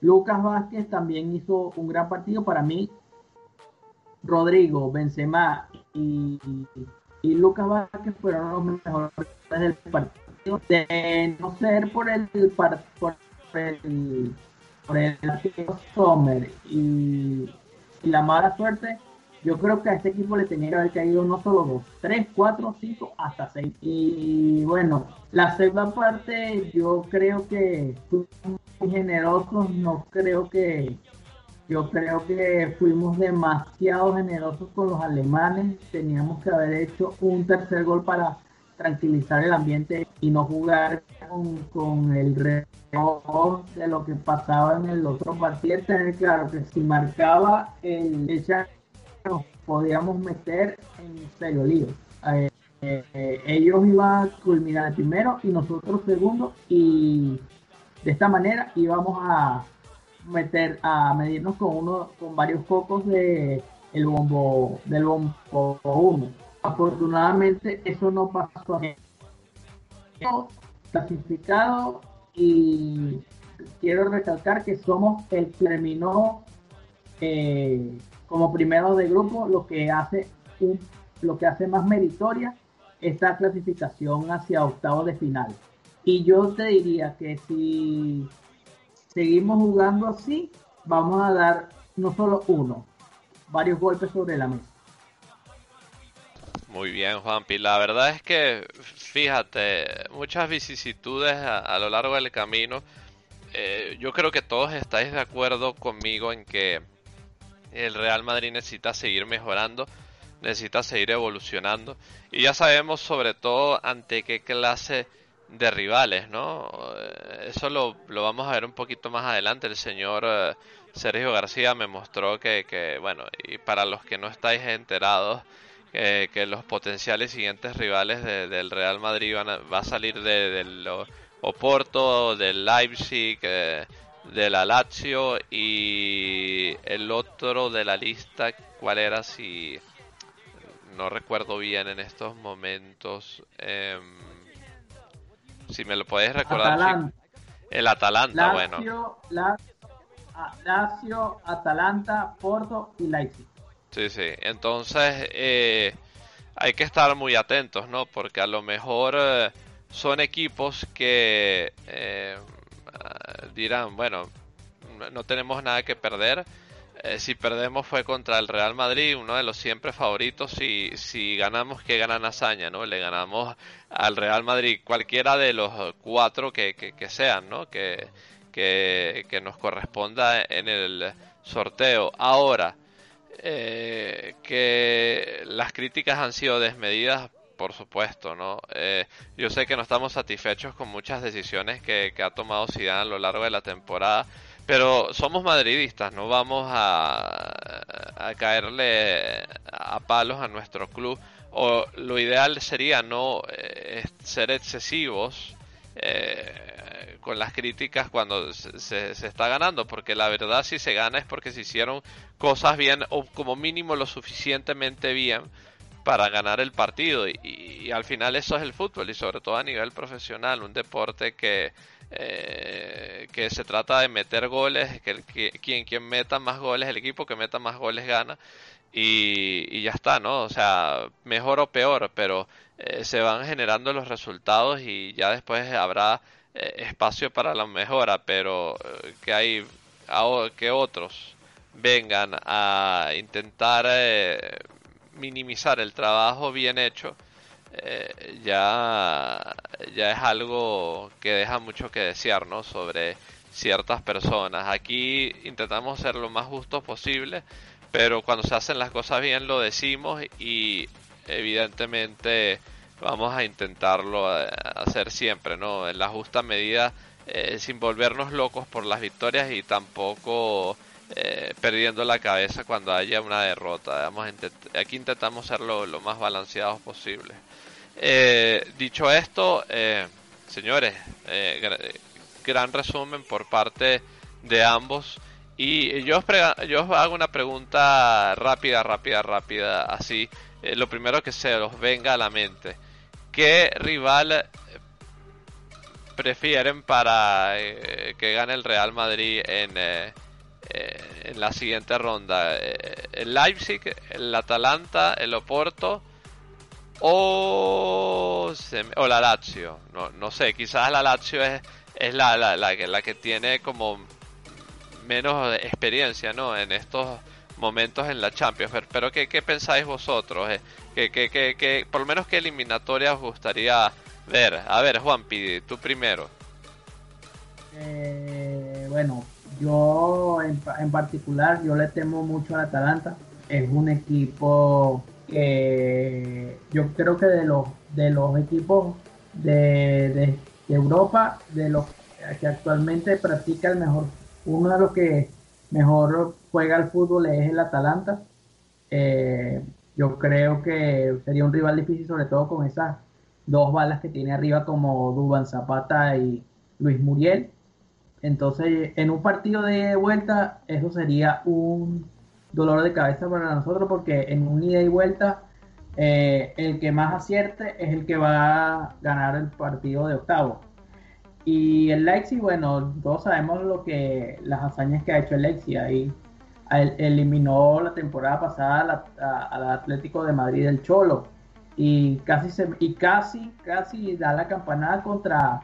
Lucas Vázquez también hizo un gran partido para mí. Rodrigo, Benzema y, y Lucas Vázquez fueron los mejores del partido de no ser por el por, el por el Sommer y, la mala suerte, yo creo que a este equipo le tenía que haber caído no solo dos, tres, cuatro, cinco, hasta seis. Y bueno, la segunda parte yo creo que muy no creo que yo creo que fuimos demasiado generosos con los alemanes, teníamos que haber hecho un tercer gol para tranquilizar el ambiente y no jugar con, el reloj de lo que pasaba en el otro partido. Tener claro que si marcaba el, el nos podíamos meter en serio lío. Eh, eh, ellos iban a culminar primero y nosotros segundo y de esta manera íbamos a meter a medirnos con uno con varios focos de el bombo del bombo 1. Afortunadamente eso no pasó. Clasificado y quiero recalcar que somos el terminó eh, como primero de grupo, lo que hace lo que hace más meritoria esta clasificación hacia octavos de final. Y yo te diría que si seguimos jugando así, vamos a dar no solo uno, varios golpes sobre la mesa. Muy bien, Juanpi. La verdad es que, fíjate, muchas vicisitudes a, lo largo del camino. Eh, yo creo que todos estáis de acuerdo conmigo en que el Real Madrid necesita seguir mejorando, necesita seguir evolucionando. Y ya sabemos sobre todo ante qué clase de rivales, ¿no? Eh, eso lo, lo, vamos a ver un poquito más adelante. El señor eh, Sergio García me mostró que, que, bueno, y para los que no estáis enterados, que los potenciales siguientes rivales del Real Madrid van a, va a salir de, del Oporto, del Leipzig, eh, de la Lazio y el otro de la lista, ¿cuál era? Si no recuerdo bien en estos momentos. Eh, si me lo podéis recordar. El Atalanta, bueno. Lazio, Atalanta, Porto y Leipzig. Sí, sí. Entonces eh, hay que estar muy atentos, ¿no? Porque a lo mejor eh, son equipos que eh, dirán, bueno, no tenemos nada que perder. Si perdemos fue contra el Real Madrid, uno de los siempre favoritos. Y si ganamos, que ganan hazaña, ¿no? Le ganamos al Real Madrid, cualquiera de los cuatro que, que, sean, ¿no? Que, que, que, nos corresponda en el sorteo. Ahora, eh, que las críticas han sido desmedidas, por supuesto, ¿no? Eh, yo sé que no estamos satisfechos con muchas decisiones que, ha tomado Zidane a lo largo de la temporada, pero somos madridistas, no vamos a, caerle a palos a nuestro club. O lo ideal sería no eh, ser excesivos eh, con las críticas cuando se, está ganando, porque la verdad si se gana es porque se hicieron cosas bien o como mínimo lo suficientemente bien para ganar el partido. Y, al final eso es el fútbol y sobre todo a nivel profesional, un deporte que eh, que se trata de meter goles, que, que, quien, quien meta más goles, el equipo que meta más goles gana y, ya está, ¿no? O sea, mejor o peor, pero eh, se van generando los resultados y ya después habrá eh, espacio para la mejora, pero que hay que otros vengan a intentar minimizar el trabajo bien hecho, ya, ya es algo que deja mucho que desear, ¿no? Sobre ciertas personas. Aquí intentamos ser lo más justos posible pero cuando se hacen las cosas bien lo decimos y evidentemente vamos a intentarlo eh, hacer siempre, ¿no? En la justa medida, eh, sin volvernos locos por las victorias y tampoco eh, perdiendo la cabeza cuando haya una derrota. aquí intentamos ser lo, más balanceados posible. dicho esto, señores, gran resumen por parte de ambos. Y yo os, yo hago una pregunta rápida, rápida, rápida, así, eh, lo primero que se os venga a la mente. ¿Qué rival prefieren para eh, que gane el Real Madrid en, eh, en la siguiente ronda? ¿El Leipzig, el Atalanta, el Oporto o, o la Lazio? No, no sé, quizás la Lazio es, es la, la, la, la que tiene como menos experiencia ¿no? en estos momentos en la Champions. Pero ¿qué, qué pensáis vosotros? Eh, ¿Qué, qué, qué, por lo menos qué eliminatoria os gustaría ver? A ver, Juanpi, tú primero. Eh, bueno, yo en, en, particular, yo le temo mucho al Atalanta. Es un equipo que yo creo que de los, de los equipos de, de Europa, de los que actualmente practica el mejor uno de los que mejor juega el fútbol es el Atalanta. Eh, yo creo que sería un rival difícil, sobre todo con esas dos balas que tiene arriba como Duban Zapata y Luis Muriel. Entonces, en un partido de vuelta, eso sería un dolor de cabeza para nosotros porque en un ida y vuelta eh, el que más acierte es el que va a ganar el partido de octavo. Y el Leipzig, bueno, todos sabemos lo que las hazañas que ha hecho el Leipzig ahí. eliminó la temporada pasada al Atlético de Madrid del Cholo y casi se, y casi casi da la campanada contra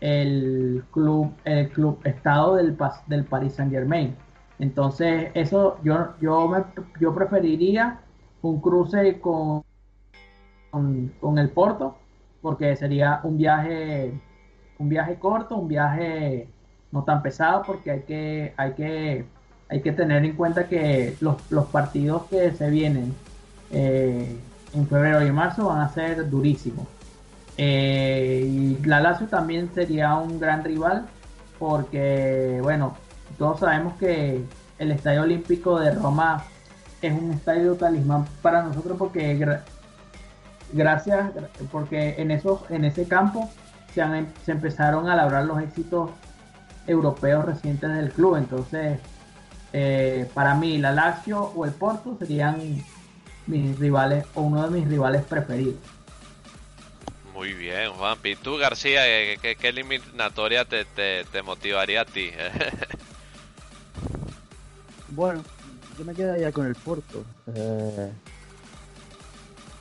el club el club estado del del Paris Saint Germain entonces eso yo yo me, yo preferiría un cruce con, con, el Porto porque sería un viaje un viaje corto un viaje no tan pesado porque hay que hay que hay que tener en cuenta que los, los partidos que se vienen eh, en febrero y marzo van a ser durísimos. Eh, y la Lazio también sería un gran rival porque, bueno, todos sabemos que el Estadio Olímpico de Roma es un estadio talismán para nosotros porque gracias porque en esos en ese campo se, han, se empezaron a labrar los éxitos europeos recientes del club entonces eh, para mí la Lazio o el Porto serían mis rivales o uno de mis rivales preferidos. Muy bien, Juanpi. ¿Tú, García, qué, eliminatoria te, te, motivaría a ti? bueno, yo me quedaría con el Porto. Eh,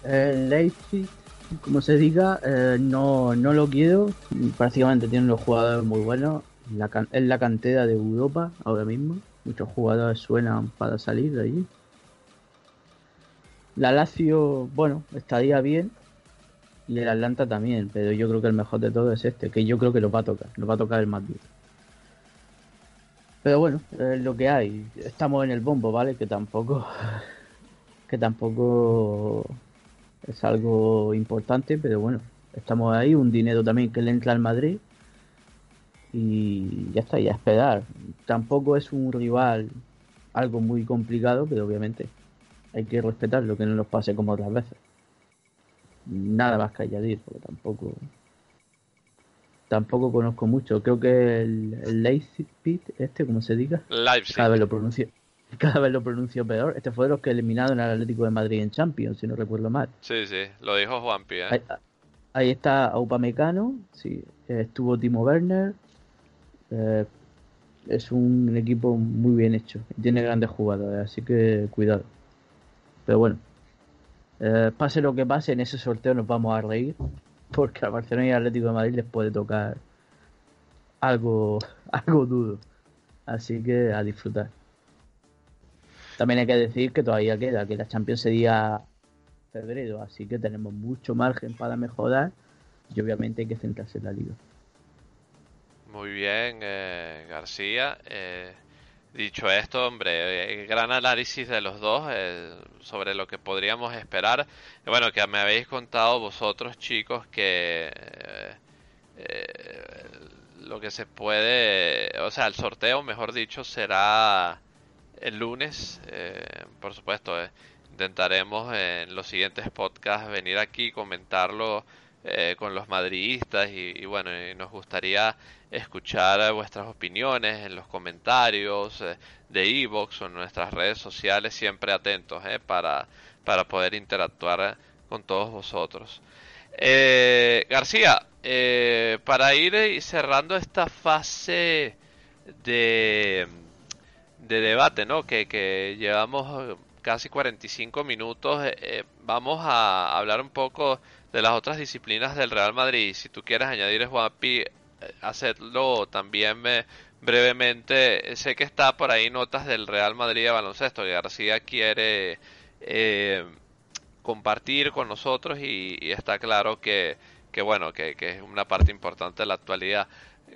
el Leipzig, como se diga, eh, no, no lo quiero. Prácticamente tienen los jugadores muy buenos. Es la cantera de Europa ahora mismo. Muchos jugadores suenan para salir de allí. La Lazio, bueno, estaría bien. Y el Atlanta también, pero yo creo que el mejor de todo es este, que yo creo que lo va a tocar, lo va a tocar el Madrid. Pero bueno, es lo que hay. Estamos en el bombo, ¿vale? Que tampoco que tampoco es algo importante, pero bueno, estamos ahí, un dinero también que le entra al Madrid y ya está, ya esperar. Tampoco es un rival algo muy complicado, pero obviamente hay que respetar lo que no nos pase como otras veces. Nada más que añadir, porque tampoco tampoco conozco mucho. Creo que el, el Leipzig, este, como se diga, cada vez lo pronuncio cada vez lo pronuncio peor. Este fue de los que eliminaron al Atlético de Madrid en Champions, si no recuerdo mal. Sí, sí, lo dijo Juan ¿eh? Ahí, está Aupamecano, sí, estuvo Timo Werner. Eh, es un equipo muy bien hecho, tiene grandes jugadores, así que cuidado. Pero bueno, eh, pase lo que pase, en ese sorteo nos vamos a reír. Porque a Barcelona y Atlético de Madrid les puede tocar algo, algo duro. Así que a disfrutar. También hay que decir que todavía queda, que la Champions sería febrero, así que tenemos mucho margen para mejorar y obviamente hay que centrarse en la liga. Muy bien, eh, García. Eh, Dicho esto, hombre, eh, gran análisis de los dos eh, sobre lo que podríamos esperar. Bueno, que me habéis contado vosotros, chicos, que eh, lo que se puede, o sea, el sorteo, mejor dicho, será el lunes. por supuesto, intentaremos en los siguientes podcasts venir aquí comentarlo eh, con los madridistas y, bueno, nos gustaría escuchar vuestras opiniones en los comentarios eh, de Evox o en nuestras redes sociales, siempre atentos eh, para, para poder interactuar con todos vosotros. García, para ir cerrando esta fase de, de debate, ¿no? Que, que llevamos casi 45 minutos, vamos a hablar un poco de las otras disciplinas del Real Madrid. Si tú quieres añadir, Juanpi, eh, hacerlo también me, brevemente. Sé que está por ahí notas del Real Madrid de baloncesto que García quiere eh, compartir con nosotros y, está claro que, que bueno, que, es una parte importante de la actualidad.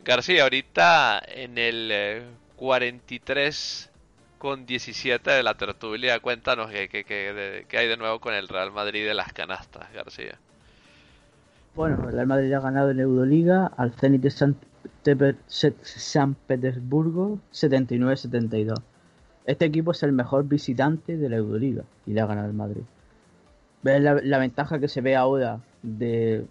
García, ahorita en el 43 eh, con 17 de la tertulia, cuéntanos qué, qué hay de nuevo con el Real Madrid de las canastas, García. Bueno, el Madrid ha ganado en Euroliga al Zenit de San, Petersburgo 79-72. Este equipo es el mejor visitante de la Euroliga y le ha ganado el Madrid. ¿Ves la, ventaja que se ve ahora de...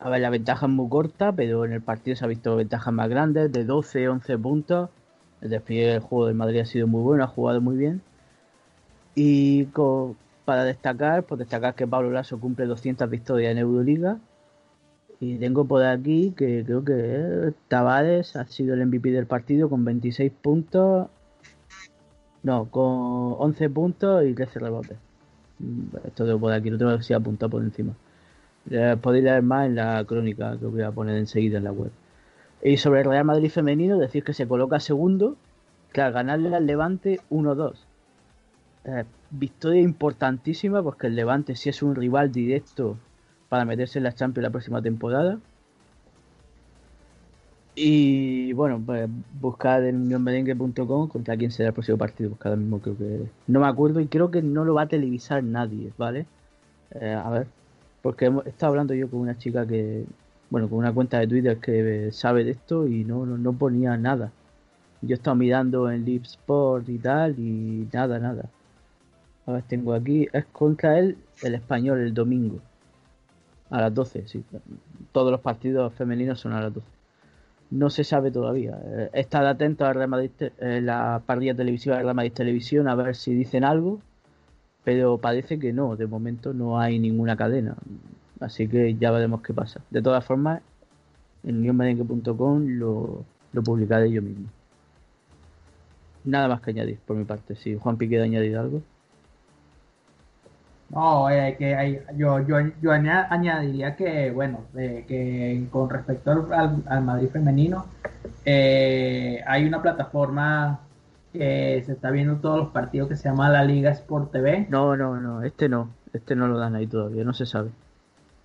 A ver, la ventaja es muy corta, pero en el partido se ha visto ventajas más grandes, de 12, 11 puntos. El despliegue del juego del Madrid ha sido muy bueno, ha jugado muy bien. Y para destacar, pues destacar que Pablo Lasso cumple 200 victorias en Euroliga. Y tengo por aquí que creo que eh, Tavares ha sido el MVP del partido con 26 puntos. No, con 11 puntos y 13 rebotes. Mm, esto tengo por aquí, no tengo que ser apuntado por encima. podéis leer más en la crónica que voy a poner enseguida en la web. Y sobre el Real Madrid femenino, decir que se coloca segundo, al ganarle al Levante 1-2. Eh, victoria importantísima porque el Levante sí es un rival directo para meterse en la Champions la próxima temporada. Y bueno, pues buscad en unionmerengue.com contra quién será el próximo partido. Ahora mismo creo que... No me acuerdo y creo que no lo va a televisar nadie, ¿vale? Eh, a ver, porque he estado hablando yo con una chica que, bueno, con una cuenta de Twitter que sabe de esto y no, no, ponía nada. Yo he estado mirando en Live Sport y tal y nada, nada. A ver, tengo aquí, es contra él el español el domingo. A las 12, sí. Todos los partidos femeninos son a las 12. No se sabe todavía. Eh, Estad atento a eh, la parrilla televisiva de Real Madrid Televisión a ver si dicen algo. Pero parece que no, de momento no hay ninguna cadena. Así que ya veremos qué pasa. De todas formas, en unionmerengue.com lo, lo publicaré yo mismo. Nada más que añadir por mi parte. Si Juan quiere añadir algo. No, eh, que hay, yo, yo, yo añadiría que, bueno, que con respecto al, Madrid femenino, eh, hay una plataforma que se está viendo todos los partidos que se llama la Liga Sport TV. No, no, no, este no, este no lo dan ahí todavía, no se sabe.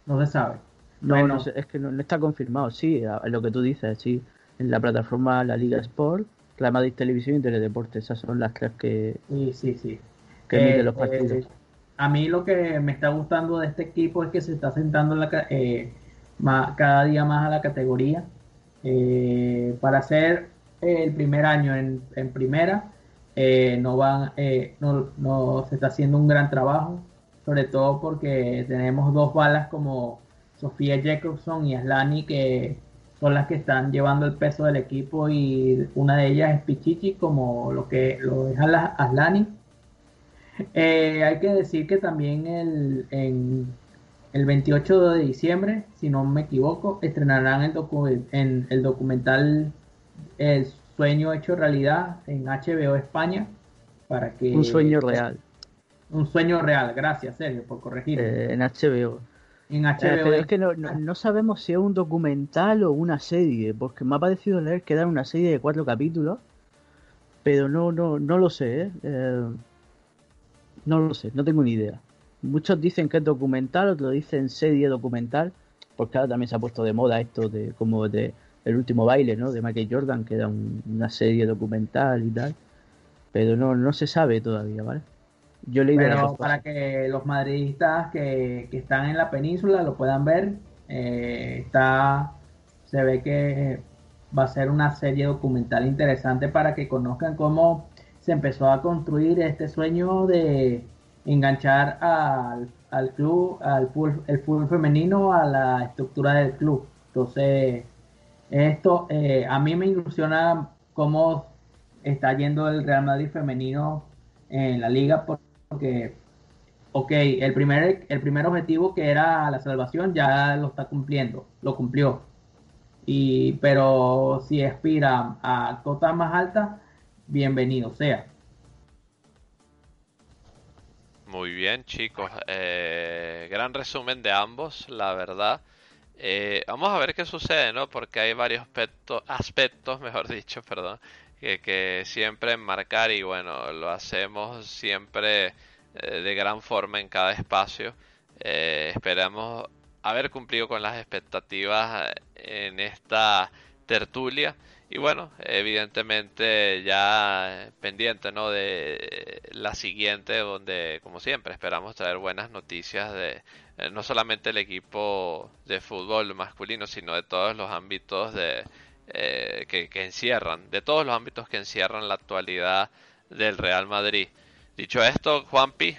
No se sabe. No, no es que no, está confirmado, sí, lo que tú dices, sí, en la plataforma La Liga Sport, la Madrid Televisión y Teledeporte, esas son las tres que, sí, sí, sí. que emiten los eh, partidos a mí lo que me está gustando de este equipo es que se está sentando eh, cada día más a la categoría. Eh, para ser el primer año en, primera, eh, no, van, no, no, se está haciendo un gran trabajo, sobre todo porque tenemos dos balas como Sofía Jacobson y Aslani que son las que están llevando el peso del equipo y una de ellas es Pichichi como lo que lo es Aslani eh, hay que decir que también el, en, el 28 de diciembre, si no me equivoco, estrenarán el, en el documental El sueño hecho realidad en HBO España. Para que, un sueño real. Un sueño real, gracias Sergio por corregir. Eh, en HBO. En HBO. Eh, pero es que no, no, sabemos si es un documental o una serie, porque me ha parecido leer que era una serie de cuatro capítulos, pero no, no, no lo sé. ¿eh? No lo sé, no tengo ni idea. Muchos dicen que es documental, otros dicen serie documental, porque ahora también se ha puesto de moda esto de como de el último baile, ¿no? De Michael Jordan, que era una serie documental y tal. Pero no, no se sabe todavía, ¿vale? Yo leí Pero para que los madridistas que, están en la península lo puedan ver, eh, está, se ve que va a ser una serie documental interesante para que conozcan cómo empezó a construir este sueño de enganchar al, al club, al el fútbol femenino a la estructura del club. Entonces, esto eh, a mí me ilusiona cómo está yendo el Real Madrid femenino en la liga porque, ok, el primer, el primer objetivo que era la salvación ya lo está cumpliendo, lo cumplió. Y, pero si aspira a cotas más altas, bienvenido sea. Muy bien, chicos. Eh, gran resumen de ambos, la verdad. Eh, vamos a ver qué sucede, ¿no? Porque hay varios aspectos, aspectos mejor dicho, perdón, que, siempre enmarcar y bueno, lo hacemos siempre eh, de gran forma en cada espacio. esperamos haber cumplido con las expectativas en esta tertulia y bueno, evidentemente ya pendiente ¿no? de la siguiente, donde como siempre esperamos traer buenas noticias de eh, no solamente el equipo de fútbol masculino, sino de todos los ámbitos de, eh, que, que encierran, de todos los ámbitos que encierran la actualidad del Real Madrid. Dicho esto, Juanpi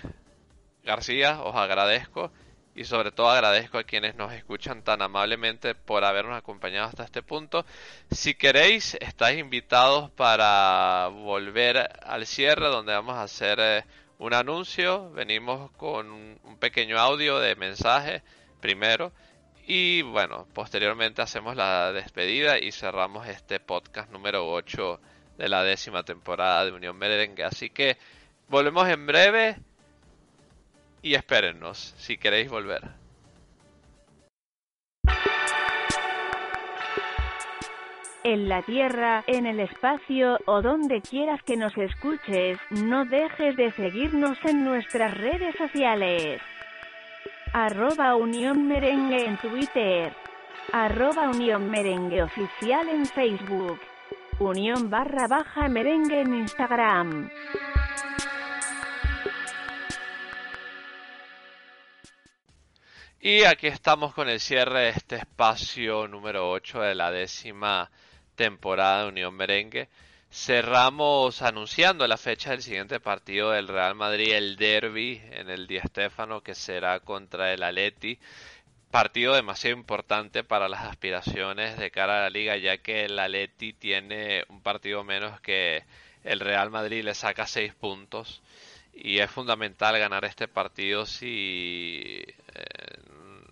García, os agradezco y sobre todo agradezco a quienes nos escuchan tan amablemente por habernos acompañado hasta este punto. Si queréis, estáis invitados para volver al cierre donde vamos a hacer eh, un anuncio. Venimos con un pequeño audio de mensaje primero y bueno, posteriormente hacemos la despedida y cerramos este podcast número 8 de la décima temporada de Unión Merengue. Así que volvemos en breve y espérennos si queréis volver. En la Tierra, en el espacio o donde quieras que nos escuches, no dejes de seguirnos en nuestras redes sociales. Arroba Unión Merengue en Twitter. Arroba Unión Oficial en Facebook. Unión barra baja merengue en Instagram. Y aquí estamos con el cierre de este espacio número 8 de la décima temporada de Unión Merengue. Cerramos anunciando la fecha del siguiente partido del Real Madrid, el derby en el Di Stéfano, que será contra el Atleti. Partido demasiado importante para las aspiraciones de cara a la liga, ya que el Atleti tiene un partido menos que el Real Madrid, le saca 6 puntos y es fundamental ganar este partido si eh,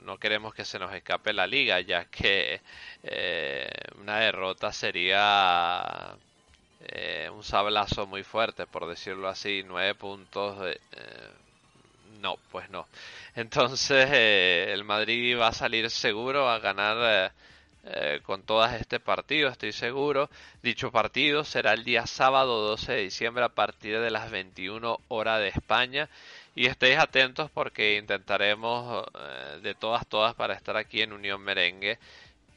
no queremos que se nos escape la liga, ya que eh, una derrota sería eh, un sablazo muy fuerte, por decirlo así, nueve puntos. no, pues no. Entonces el Madrid va a salir seguro a ganar eh, con todas este partido, estoy seguro. Dicho partido será el día sábado 12 de diciembre a partir de las 21 horas de España. Y estéis atentos porque intentaremos eh, de todas, todas para estar aquí en Unión Merengue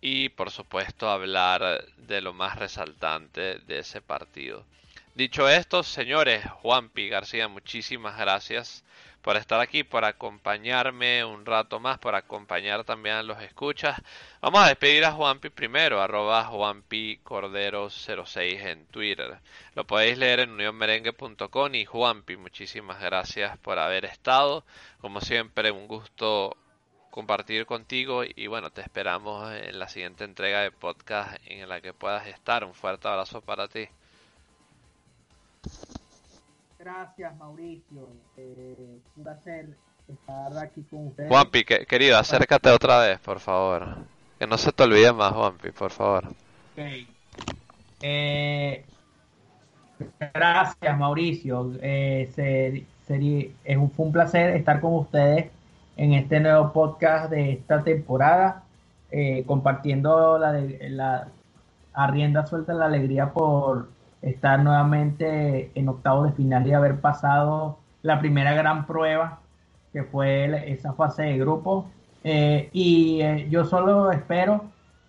y por supuesto hablar de lo más resaltante de ese partido. Dicho esto, señores, Juanpi García, muchísimas gracias por estar aquí, por acompañarme un rato más, por acompañar también a los escuchas. Vamos a despedir a Juanpi primero, arroba Juanpi Cordero 06 en Twitter. Lo podéis leer en unionmerengue.com y Juanpi, muchísimas gracias por haber estado. Como siempre, un gusto compartir contigo y bueno, te esperamos en la siguiente entrega de podcast en la que puedas estar. Un fuerte abrazo para ti. Gracias, Mauricio. Eh, un placer estar aquí con ustedes. Juanpi, querido, acércate otra vez, por favor. Que no se te olvide más, Juanpi, por favor. Okay. Eh, gracias, Mauricio. Eh, sería, es un, fue un placer estar con ustedes en este nuevo podcast de esta temporada, eh, compartiendo la, la a rienda suelta la alegría por estar nuevamente en octavos de final y haber pasado la primera gran prueba que fue esa fase de grupo. Eh, y eh, yo solo espero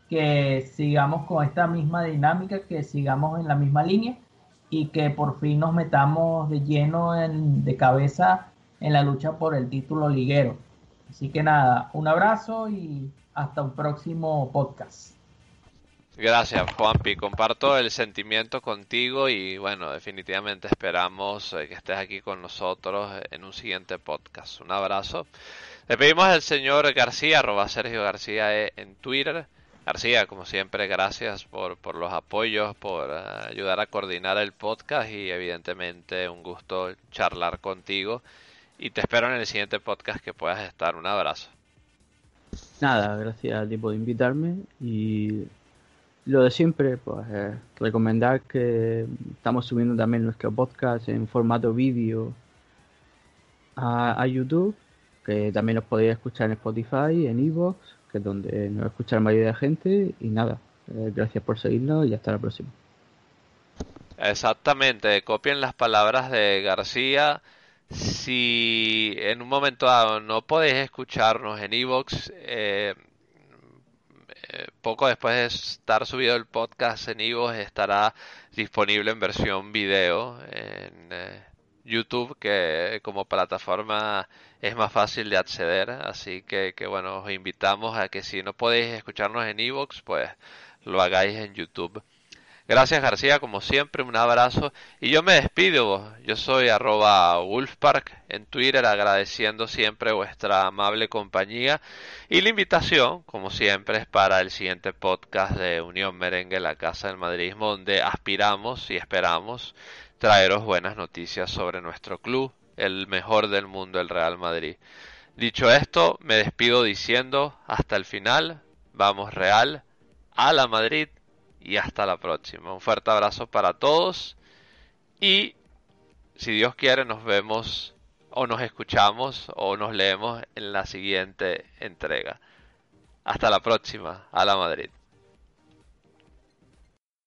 que sigamos con esta misma dinámica, que sigamos en la misma línea y que por fin nos metamos de lleno en, de cabeza en la lucha por el título liguero. Así que nada, un abrazo y hasta un próximo podcast. Gracias, Juanpi. Comparto el sentimiento contigo y bueno, definitivamente esperamos eh, que estés aquí con nosotros en un siguiente podcast. Un abrazo. Le pedimos al señor García, arroba Sergio García e, en Twitter. García, como siempre, gracias por, por los apoyos, por eh, ayudar a coordinar el podcast y evidentemente un gusto charlar contigo. Y te espero en el siguiente podcast que puedas estar. Un abrazo. Nada, gracias a ti por invitarme y lo de siempre, pues eh, recomendar que estamos subiendo también nuestro podcast en formato vídeo a, YouTube, que también nos podéis escuchar en Spotify, en Evox, que es donde nos escucha la mayoría de gente. Y nada, eh, gracias por seguirnos y hasta la próxima. Exactamente, copien las palabras de García. Si en un momento dado no podéis escucharnos en Evox, eh, eh, poco después de estar subido el podcast en Ivo estará disponible en versión video en eh, YouTube que como plataforma es más fácil de acceder. Así que, que bueno os invitamos a que si no podéis escucharnos en Evox pues lo hagáis en YouTube Gracias García, como siempre, un abrazo. Y yo me despido, yo soy arroba Wolfpark en Twitter, agradeciendo siempre vuestra amable compañía. Y la invitación, como siempre, es para el siguiente podcast de Unión Merengue, la Casa del Madridismo, donde aspiramos y esperamos traeros buenas noticias sobre nuestro club, el mejor del mundo, el Real Madrid. Dicho esto, me despido diciendo hasta el final, vamos Real, a la Madrid y hasta la próxima. Un fuerte abrazo para todos y si Dios quiere nos vemos o nos escuchamos o nos leemos en la siguiente entrega. Hasta la próxima, a la Madrid.